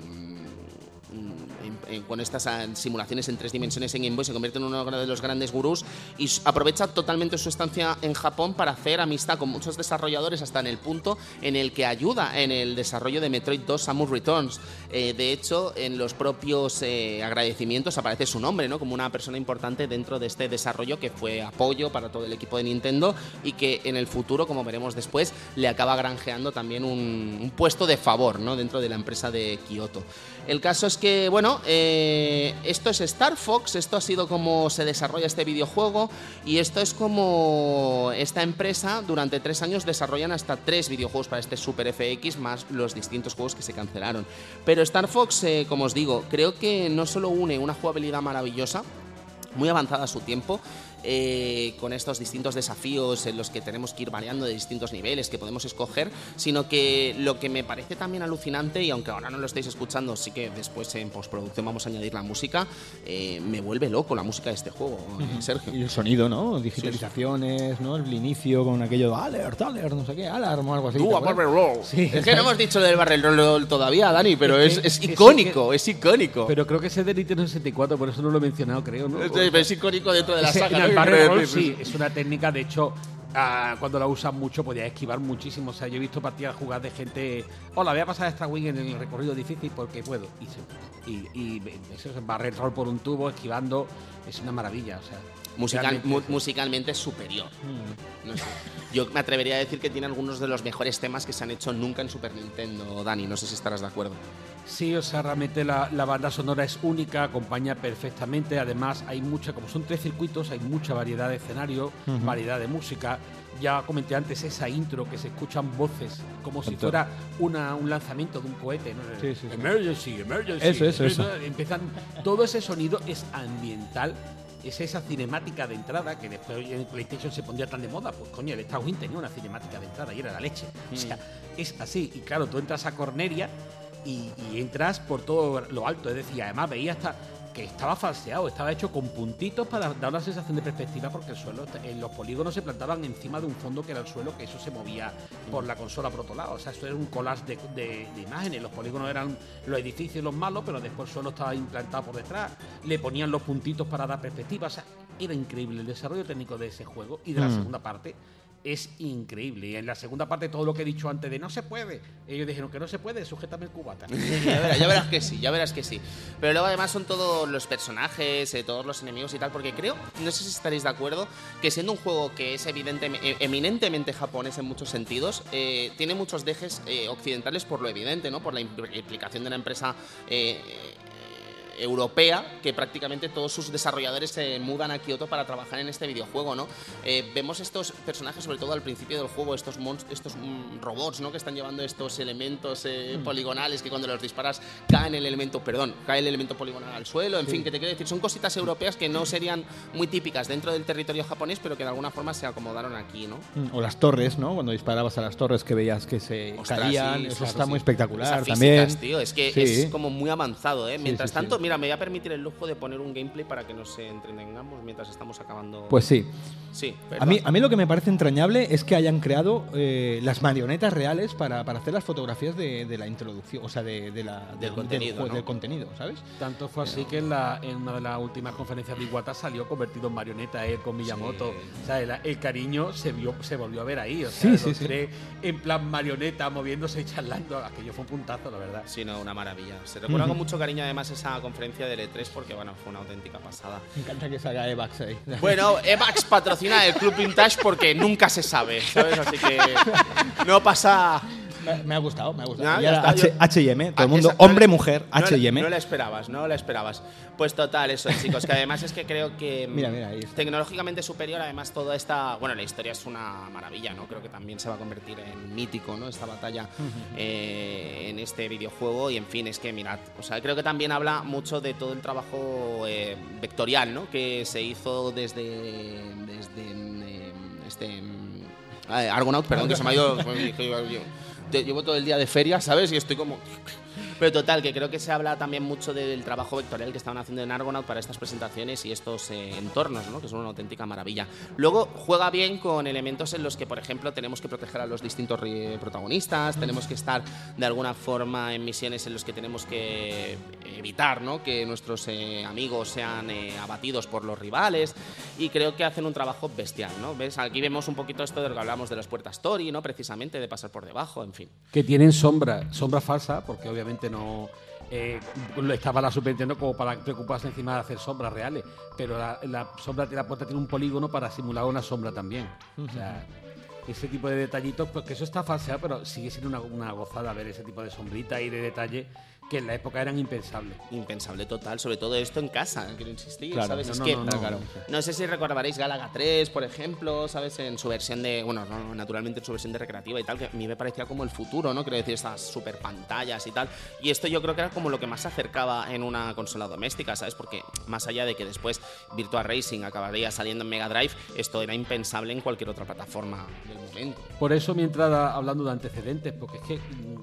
con estas ah, simulaciones en tres dimensiones en Game Boy se convierte en uno de los grandes gurús y aprovecha totalmente su estancia en Japón para hacer amistad con muchos desarrolladores hasta en el punto en el que ayuda en el desarrollo de Metroid 2 Samus Returns. Eh, de hecho, en los propios eh, agradecimientos aparece su nombre, ¿no? Como una persona importante dentro de este desarrollo que fue apoyo para todo el equipo de Nintendo y que en el futuro, como veremos después, le acaba granjeando también un, un puesto de favor, ¿no? Dentro de la empresa de Kyoto. El caso es que, bueno, eh, esto es Star Fox, esto ha sido como se desarrolla este videojuego y esto es como esta empresa durante tres años desarrollan hasta tres videojuegos para este Super FX más los distintos juegos que se cancelaron. Pero Star Fox, eh, como os digo, creo que no solo une una jugabilidad maravillosa, muy avanzada a su tiempo, eh, con estos distintos desafíos en los que tenemos que ir variando de distintos niveles que podemos escoger, sino que lo que me parece también alucinante, y aunque ahora no lo estáis escuchando, sí que después en postproducción vamos a añadir la música, eh, me vuelve loco la música de este juego, eh, Sergio. Y el sonido, ¿no? Digitalizaciones, ¿no? El inicio con aquello de alert, alert, no sé qué, alarm o algo así. Tú, ¿te a? Barrel Roll. Sí. Es que no hemos dicho del Barrel Roll todavía, Dani, pero Es es, que- es es que- icónico, es icónico. Pero creo que ese es de Nintendo 64, por eso no lo he mencionado, creo, ¿no? es, es icónico dentro de la saga. El ¿no? barrel roll, sí, es una técnica, de hecho, ah, cuando la usas mucho podías esquivar muchísimo. O sea, yo he visto partidas jugar de gente, hola, voy a pasar esta wing en el recorrido difícil porque puedo. Y, y, y eso es barrel roll por un tubo, esquivando, es una maravilla. O sea, Musical- mu- musicalmente es superior. No sé. Yo me atrevería a decir que tiene algunos de los mejores temas que se han hecho nunca en Super Nintendo, Dani. No sé si estarás de acuerdo. Sí, o sea, realmente la, la banda sonora es única, acompaña perfectamente. Además, hay mucha, como son tres circuitos, hay mucha variedad de escenario, variedad de música. Ya comenté antes esa intro que se escuchan voces como si fuera una, un lanzamiento de un cohete. ¿no? Sí, sí, sí. Emergency, emergency. Eso, eso, eso. Empiezan, todo ese sonido es ambiental. Es esa cinemática de entrada que después en PlayStation se pondría tan de moda. Pues coño, el Star Wing tenía una cinemática de entrada y era la leche. O sea, es así. Y claro, tú entras a Corneria y, y entras por todo lo alto. Es decir, además veía hasta que estaba falseado, estaba hecho con puntitos para dar una sensación de perspectiva porque el suelo, en los polígonos se plantaban encima de un fondo que era el suelo, que eso se movía por la consola por otro lado. O sea, eso era un collage de, de- de imágenes. Los polígonos eran los edificios los malos, pero después el suelo estaba implantado por detrás. Le ponían los puntitos para dar perspectiva. O sea, era increíble el desarrollo técnico de ese juego y de la segunda parte. Es increíble. Y en la segunda parte, todo lo que he dicho antes de no se puede, ellos dijeron que no se puede, sujétame el cubata. Ya verás, que sí, ya verás que sí. Pero luego además son todos los personajes, eh, todos los enemigos y tal, porque creo, no sé si estaréis de acuerdo, que siendo un juego que es evidentemente, eminentemente japonés en muchos sentidos, eh, tiene muchos dejes eh, occidentales por lo evidente, ¿no? Por la impl- implicación de una empresa eh, eh, europea, que prácticamente todos sus desarrolladores se mudan a Kioto para trabajar en este videojuego, ¿no? Eh, vemos estos personajes, sobre todo al principio del juego, estos estos mm, robots, ¿no? Que están llevando estos elementos eh, poligonales que cuando los disparas caen el elemento, perdón, cae el elemento poligonal al suelo, en fin, que te quiero decir, son cositas europeas que no serían muy típicas dentro del territorio japonés, pero que de alguna forma se acomodaron aquí, ¿no? Mm, O las torres, ¿no? Cuando disparabas a las torres que veías que se Ostras, caían. sí, eso claro, está sí. muy espectacular Esas también. físicas, tío, es que Sí. es como muy avanzado, ¿eh? Sí, Mientras sí, tanto, sí. Mira, me voy a permitir el lujo de poner un gameplay para que nos entretengamos mientras estamos acabando. Pues sí. sí, A mí, a mí lo que me parece entrañable es que hayan creado eh, las marionetas reales para, para hacer las fotografías de, de la introducción, o sea, de, de la, Del contenido, jue- ¿no? del contenido, ¿sabes? Tanto fue así que en, la, en una de las últimas conferencias de Iwata salió convertido en marioneta él con Miyamoto. O sea, el, el cariño se vio se volvió a ver ahí. O sea, Sí, sí, los sí. tres en plan marioneta, moviéndose y charlando. Aquello fue un puntazo, la verdad. Sí, no, una maravilla. Se recuerda con mucho cariño además esa conferencia del E3 porque, bueno, fue una auténtica pasada. Me encanta que salga Evax ahí. Bueno, Evax patrocina el Club Vintage porque nunca se sabe, ¿sabes? Así que no pasa... Me, me ha gustado, me ha gustado. Ya yo- H- H&M, todo el Ah, mundo, esa- no hombre, mujer, no H&M. No la esperabas, no la esperabas. Pues total, eso, chicos, que además es que creo que mm, Mira, mira, ahí tecnológicamente superior, además toda esta, bueno, la historia es una maravilla, ¿no? Creo que también se va a convertir en mítico, ¿no? Esta batalla eh, en este videojuego y en fin, es que mirad, o sea, creo que también habla mucho de todo el trabajo eh, vectorial, ¿no? Que se hizo desde, desde eh, este mm, ah, Argonaut, perdón, que se me ha ido. Llevo todo el día de feria, ¿sabes? Y estoy como. Pero total, que creo que se habla también mucho del trabajo vectorial que estaban haciendo en Argonaut para estas presentaciones y estos eh, entornos, ¿no? Que son una auténtica maravilla. Luego juega bien con elementos en los que, por ejemplo, tenemos que proteger a los distintos protagonistas, tenemos que estar de alguna forma en misiones en los que tenemos que evitar, ¿no? Que nuestros eh, amigos sean eh, abatidos por los rivales y creo que hacen un trabajo bestial, ¿no? ¿Ves? Aquí vemos un poquito esto de lo que hablamos de las puertas Tori, ¿no? Precisamente de pasar por debajo, en fin. Que tienen sombra, sombra falsa, porque obviamente no. eh, lo estaba la Super Nintendo como para preocuparse encima de hacer sombras reales, pero la, la sombra de la puerta tiene un polígono para simular una sombra también. O sea, ese tipo de detallitos, pues que eso está falseado, pero sigue siendo una, una gozada ver ese tipo de sombrita y de detalle que en la época eran impensables. Impensable total, sobre todo esto en casa, quiero insistir, Claro. ¿sabes? No, es no, que no, sé si recordaréis Galaga 3, por ejemplo, ¿sabes? En su versión de, bueno, no, naturalmente en su versión de recreativa y tal, que a mí me parecía como el futuro, ¿no? Quiero decir, estas super pantallas y tal. Y esto yo creo que era como lo que más se acercaba en una consola doméstica, ¿sabes? Porque más allá de que después Virtua Racing acabaría saliendo en Mega Drive, esto era impensable en cualquier otra plataforma del momento. Por eso mi entrada hablando de antecedentes, porque es que mm,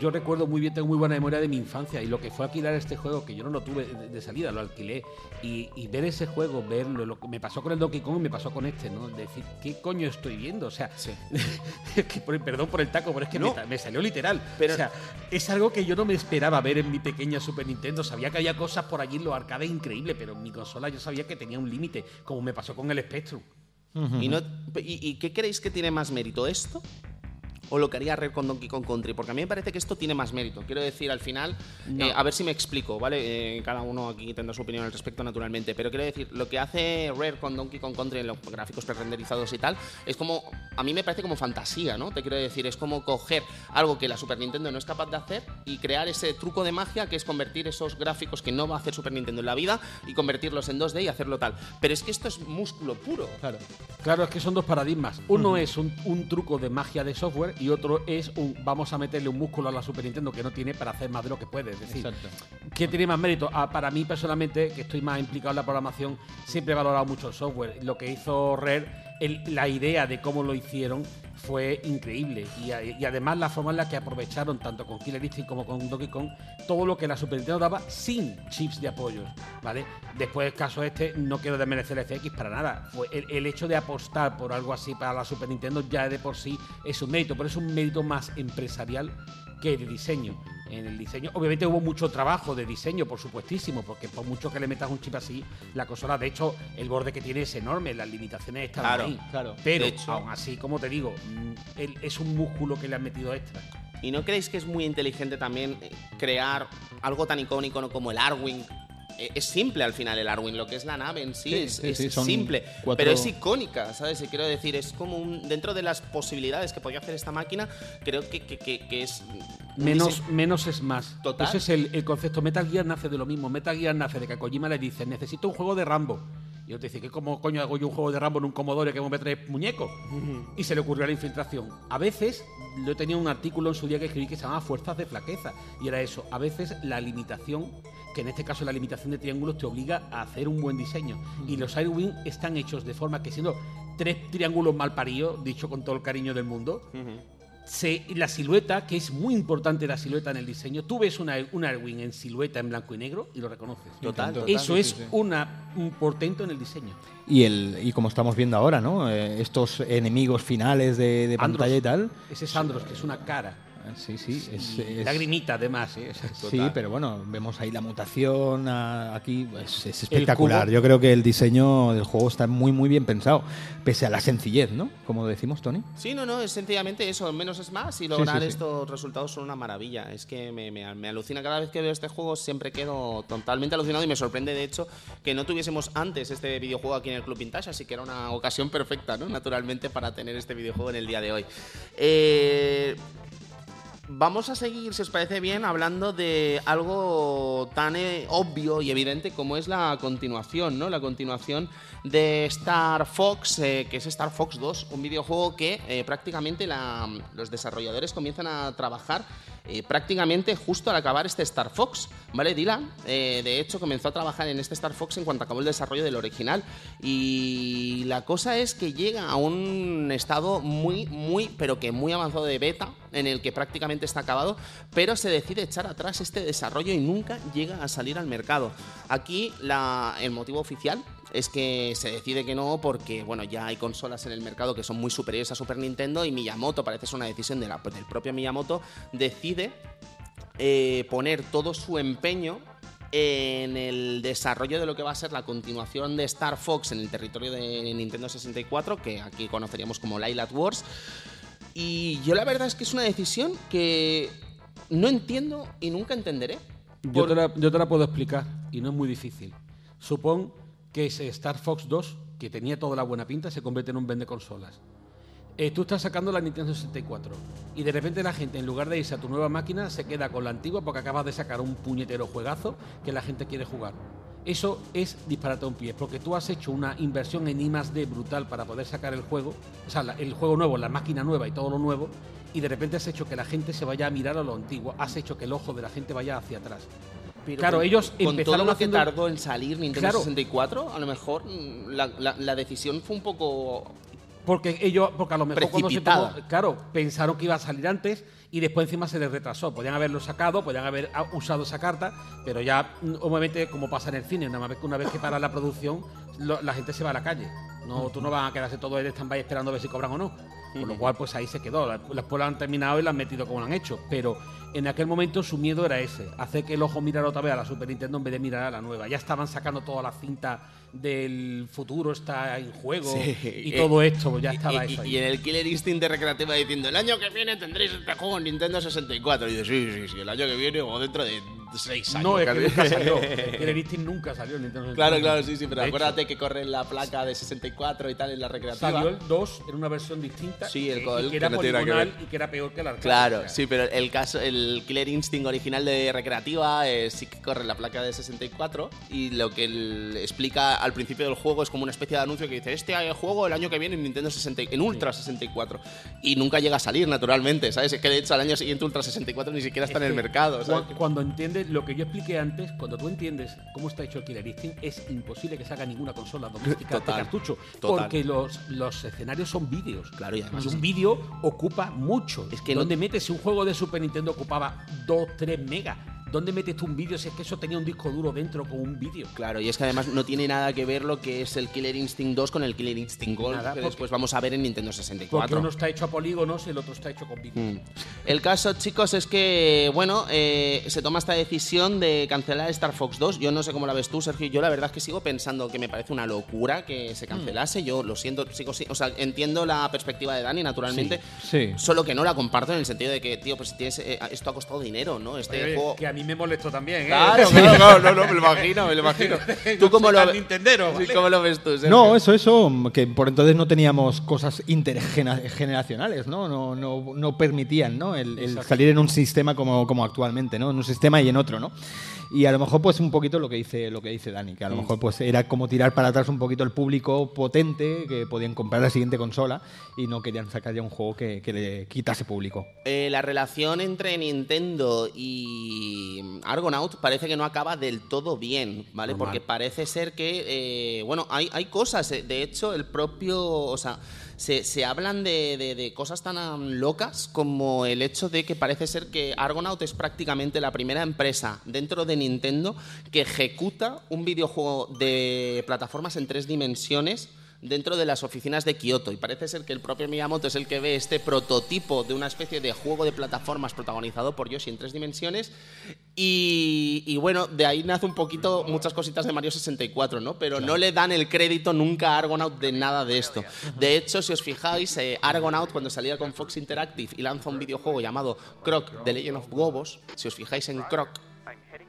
yo recuerdo muy bien, tengo muy buena memoria de mi infancia y lo que fue alquilar este juego, que yo no lo tuve de, de salida, lo alquilé, y, y ver ese juego, verlo, lo que me pasó con el Donkey Kong y me pasó con este, ¿no? Decir, ¿qué coño estoy viendo? O sea, Sí. es que por- perdón por el taco, pero es que No. me, me salió literal. Pero- o sea, es algo que yo no me esperaba ver en mi pequeña Super Nintendo. Sabía que había cosas por allí en los arcades increíbles, pero en mi consola yo sabía que tenía un límite, como me pasó con el Spectrum. ¿Y, no, y, y qué creéis que tiene más mérito esto? ¿O lo que haría Rare con Donkey Kong Country? Porque a mí me parece que esto tiene más mérito. Quiero decir, al final, No. eh, a ver si me explico, ¿vale? Eh, cada uno aquí tendrá su opinión al respecto, naturalmente. Pero quiero decir, lo que hace Rare con Donkey Kong Country en los gráficos pre-renderizados y tal, es como, a mí me parece como fantasía, ¿no? Te quiero decir, es como coger algo que la Super Nintendo no es capaz de hacer y crear ese truco de magia que es convertir esos gráficos que no va a hacer Super Nintendo en la vida y convertirlos en 2D y hacerlo tal. Pero es que esto es músculo puro. Claro. Claro, es que son dos paradigmas. Uno es un, un truco de magia de software y otro es un vamos a meterle un músculo a la Super Nintendo que no tiene para hacer más de lo que puede. Es decir, Exacto. ¿qué tiene más mérito? Ah, para mí personalmente, que estoy más implicado en la programación, siempre he valorado mucho el software. Lo que hizo Rare, el- la idea de cómo lo hicieron fue increíble. Y, además la forma en la que aprovecharon, tanto con Killer Instinct como con Donkey Kong, todo lo que la Super Nintendo daba sin chips de apoyo. ¿vale? Después, el caso este, no quiero desmerecer el FX para nada. Fue el, el hecho de apostar por algo así para la Super Nintendo ya de por sí es un mérito, pero es un mérito más empresarial que de diseño. En el diseño, obviamente hubo mucho trabajo de diseño, por supuestísimo, porque por mucho que le metas un chip así, la consola, de hecho, el borde que tiene es enorme, las limitaciones están Claro, ahí. claro. Pero, hecho- aún así, como te digo, mm, es un músculo que le han metido extra. ¿Y no creéis que es muy inteligente también eh, crear algo tan icónico como el Arwing? Eh, Es simple al final el Arwing, lo que es la nave en sí, Sí, es, sí, es sí, son simple, cuatro- pero es icónica, ¿sabes? Y quiero decir, es como un, dentro de las posibilidades que podía hacer esta máquina, creo que, que- que- que es... Menos, menos es más. Total. Ese es el, el concepto. Metal Gear nace de lo mismo. Metal Gear nace de que a Kojima le dice, necesito un juego de Rambo. Y otro dice, ¿qué cómo coño hago yo un juego de Rambo en un Commodore que me tres muñecos? Y se le ocurrió la infiltración. A veces, yo tenía un artículo en su día que escribí que se llamaba Fuerzas de Flaqueza. Y era eso. A veces la limitación, que en este caso la limitación de triángulos, te obliga a hacer un buen diseño. Y los Airwing están hechos de forma que siendo tres triángulos mal paridos, dicho con todo el cariño del mundo, se- la silueta, que es muy importante la silueta en el diseño, tú ves una, un Airwing en silueta en blanco y negro y lo reconoces. Total, total. Eso sí, es sí, sí. Una, un portento en el diseño. Y, el, y como estamos viendo ahora, ¿no? Eh, estos enemigos finales de, de Andros. pantalla y tal. Ese es Andros, que es una cara. Sí, sí. Es, es- Lagrimita, además. ¿eh? Sí, pero bueno, vemos ahí la mutación aquí, es, es espectacular. Yo creo que el diseño del juego está muy muy bien pensado, pese a la sencillez, ¿no? Como decimos, Tony. Sí, no, no, es sencillamente eso, menos es más y lograr sí, sí. estos resultados son una maravilla. Es que me, me- me alucina cada vez que veo este juego, siempre quedo totalmente alucinado y me sorprende de hecho que no tuviésemos antes este videojuego aquí en el Club Vintage, así que era una ocasión perfecta, ¿no? Naturalmente para tener este videojuego en el día de hoy. Eh, Vamos a seguir, si os parece bien, hablando de algo tan eh, obvio y evidente como es la continuación, ¿no? La continuación de Star Fox, eh, que es Star Fox 2, un videojuego que eh, prácticamente los desarrolladores comienzan a trabajar prácticamente justo al acabar este Star Fox, ¿vale? Dylan, de hecho, comenzó a trabajar en este Star Fox en cuanto acabó el desarrollo del original y la cosa es que llega a un estado muy, muy, pero que muy avanzado de beta, en el que prácticamente está acabado, pero se decide echar atrás este desarrollo y nunca llega a salir al mercado. Aquí el motivo oficial es que se decide que no porque bueno ya hay consolas en el mercado que son muy superiores a Super Nintendo y Miyamoto parece ser una decisión del propio Miyamoto decide eh, poner todo su empeño en el desarrollo de lo que va a ser la continuación de Star Fox en el territorio de Nintendo 64, que aquí conoceríamos como Lilac Wars. Y yo la verdad es que es una decisión que no entiendo y nunca entenderé. Yo Por- te, la, yo te la puedo explicar y no es muy difícil. Supón que ese Star Fox 2, que tenía toda la buena pinta, se convierte en un vende consolas. eh, tú estás sacando la Nintendo 64 y de repente la gente, en lugar de irse a tu nueva máquina, se queda con la antigua porque acabas de sacar un puñetero juegazo que la gente quiere jugar. Eso es disparate a un pie, porque tú has hecho una inversión en I D brutal para poder sacar el juego, o sea, el juego nuevo, la máquina nueva y todo lo nuevo, y de repente has hecho que la gente se vaya a mirar a lo antiguo, has hecho que el ojo de la gente vaya hacia atrás. Pero Claro, con- ellos con todo empezaron lo que haciendo- tardó en salir Nintendo Claro. 64, a lo mejor la, la- la decisión fue un poco Porque ellos, porque a lo mejor cuando se tomó- claro, pensaron que iba a salir antes y después encima se les retrasó. Podían haberlo sacado, podían haber usado esa carta, pero ya, mm, obviamente, como pasa en el cine, una vez que, una vez que para la producción, lo- la gente se va a la calle. No, tú no vas a quedarse todo en stand-by esperando a ver si cobran o no. Con lo cual, pues ahí se quedó. La- Después lo han terminado y lo han metido como lo han hecho. Pero en aquel momento su miedo era ese: hacer que el ojo mirara otra vez a la Super Nintendo en vez de mirar a la nueva. Ya estaban sacando toda la cinta del futuro, está en juego Sí. y Eh, todo esto, pues ya estaba y, eso. ahí. y en el Killer Instinct de recreativa diciendo el año que viene tendréis este juego en Nintendo 64 y dices sí, sí, sí, el año que viene o dentro de seis años. No, es que nunca salió. El Killer Instinct nunca salió en Nintendo 64. Claro, claro, sí, sí, pero De hecho, acuérdate que corre la placa de 64 y tal en la recreativa. Salió el 2 en una versión distinta. Sí, el que, que era que no que poligonal ver. y que era peor que el arcade. Claro, o sea. sí, pero el caso, el Killer Instinct original de recreativa eh, sí que corre la placa de 64 y lo que él explica al principio del juego es como una especie de anuncio que dice este juego el año que viene en Nintendo 60, en Ultra 64 y nunca llega a salir naturalmente, ¿sabes? Es que de hecho al año siguiente Ultra 64 ni siquiera está en el mercado, Cuando entiendes lo que yo expliqué antes, cuando tú entiendes cómo está hecho el Killer Instinct, es imposible que salga ninguna consola doméstica Total, de cartucho. total. Porque los, los escenarios son vídeos. Claro, y además un vídeo ocupa mucho. Es que no- ¿Dónde metes si un juego de Super Nintendo ocupaba 2, 3 megas? ¿Dónde metes tú un vídeo si es que eso tenía un disco duro dentro con un vídeo? Claro, y es que además no tiene nada que ver lo que es el Killer Instinct 2 con el Killer Instinct Gold, Nada, que porque- después vamos a ver en Nintendo Porque 64. uno está hecho a polígonos y el otro está hecho con vídeo. Mm. El caso, chicos, es que, bueno, eh, se toma esta decisión de cancelar Star Fox 2. Yo no sé cómo la ves tú, Sergio. Yo la verdad es que sigo pensando que me parece una locura que se cancelase. Yo lo siento, sigo, sí- o sea, entiendo la perspectiva de Dani, naturalmente. Sí. Solo que no la comparto en el sentido de que, tío, pues si tienes, eh, esto ha costado dinero, ¿no? Este Oye, juego. Que a mí me molestó también, ¿eh? Claro, claro, claro, no, no, me lo imagino, me lo imagino. ¿Tú No cómo lo ves? nintendero, Sí, ¿vale? ¿Cómo lo ves tú, Sergio? No, eso, eso, que por entonces no teníamos cosas intergeneracionales, ¿no? No, no, no permitían, ¿no? El, el salir en un sistema como, como actualmente, ¿no? En un sistema y en otro, ¿no? Y a lo mejor, pues, un poquito lo que dice, lo que dice Dani, que a lo mejor, pues, era como tirar para atrás un poquito el público potente que podían comprar la siguiente consola y no querían sacar ya un juego que, que le quitase público. Eh, la relación entre Nintendo y Argonaut parece que no acaba del todo bien, ¿vale? Normal. Porque parece ser que, eh, bueno, hay, hay cosas, eh, de hecho, el propio, o sea, se, se hablan de, de- de cosas tan locas como el hecho de que parece ser que Argonaut es prácticamente la primera empresa dentro de Nintendo que ejecuta un videojuego de plataformas en tres dimensiones dentro de las oficinas de Kioto y parece ser que el propio Miyamoto es el que ve este prototipo de una especie de juego de plataformas protagonizado por Yoshi en tres dimensiones y, y bueno, de ahí nace un poquito muchas cositas de Mario 64, ¿no? Pero no le dan el crédito nunca a Argonaut de nada de esto. De hecho, si os fijáis, eh, Argonaut cuando salía con Fox Interactive y lanza un videojuego llamado Croc, The Legend of Gobos, si os fijáis en Croc,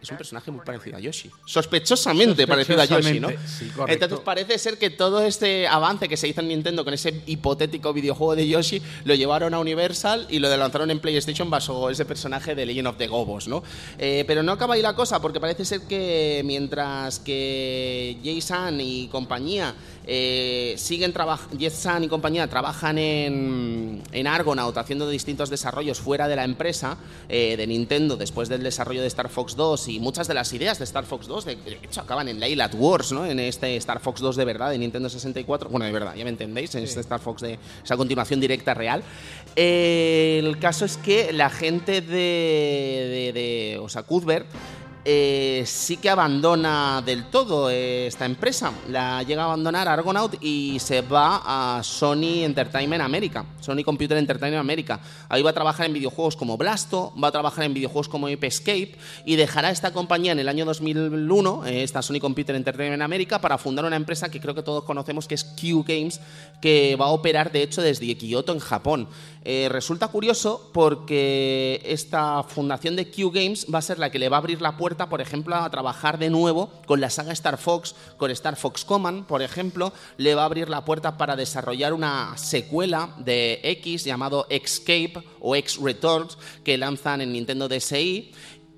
es un personaje muy parecido a Yoshi. Sospechosamente, parecido a Yoshi, ¿no? Sí, correcto. Entonces parece ser que todo este avance que se hizo en Nintendo con ese hipotético videojuego de Yoshi lo llevaron a Universal y lo lanzaron en PlayStation bajo ese personaje de Legend of the Gobos, ¿no? Eh, pero no acaba ahí la cosa porque parece ser que mientras que Jay-San y compañía eh, siguen trabajando, Jeff-San y compañía trabajan en, en Argonaut haciendo distintos desarrollos fuera de la empresa eh, de Nintendo después del desarrollo de Star Fox 2 y muchas de las ideas de Star Fox 2 de, de hecho acaban en Layla at Wars, ¿no? En este Star Fox 2 de verdad de Nintendo 64, bueno de verdad, ya me entendéis, en este Star Fox de esa continuación directa real. Eh, el caso es que la gente de, de, de o sea, Cuthbert eh, sí que abandona del todo esta empresa. La llega a abandonar Argonaut y se va a Sony Entertainment America, Sony Computer Entertainment America. Ahí va a trabajar en videojuegos como Blasto, va a trabajar en videojuegos como Ape Escape y dejará esta compañía en el año 2001, eh, esta Sony Computer Entertainment America, para fundar una empresa que creo que todos conocemos que es Q Games, que va a operar de hecho desde Kyoto en Japón. Eh, resulta curioso porque esta fundación de Q Games va a ser la que le va a abrir la puerta por ejemplo, a trabajar de nuevo con la saga Star Fox, con Star Fox Command, por ejemplo, le va a abrir la puerta para desarrollar una secuela de X llamado Escape o X Returns que lanzan en Nintendo DSi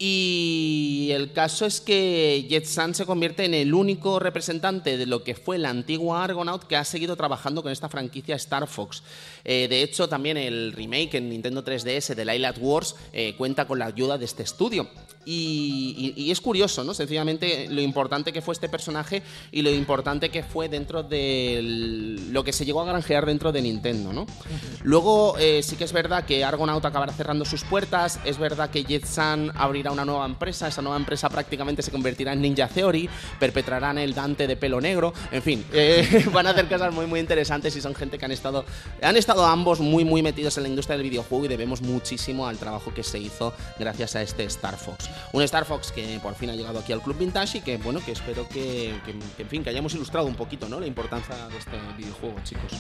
y el caso es que Jet se convierte en el único representante de lo que fue la antigua Argonaut que ha seguido trabajando con esta franquicia Star Fox. Eh, de hecho, también el remake en Nintendo 3DS de Lilat Wars eh, cuenta con la ayuda de este estudio. Y, es curioso, ¿no? Sencillamente lo importante que fue este personaje y lo importante que fue dentro de lo que se llegó a granjear dentro de Nintendo, ¿no? Luego eh, sí que es verdad que Argonaut acabará cerrando sus puertas, es verdad que Jet Sun abrirá una nueva empresa, esa nueva empresa prácticamente se convertirá en Ninja Theory, perpetrarán el Dante de pelo negro, en fin, van a hacer cosas muy muy interesantes y son gente que han estado, han estado ambos muy muy metidos en la industria del videojuego y debemos muchísimo al trabajo que se hizo gracias a este Star Fox. Un Star Fox que por fin ha llegado aquí al Club Vintage y que bueno, que espero que, en fin, que hayamos ilustrado un poquito, ¿no? La importancia de este videojuego, chicos.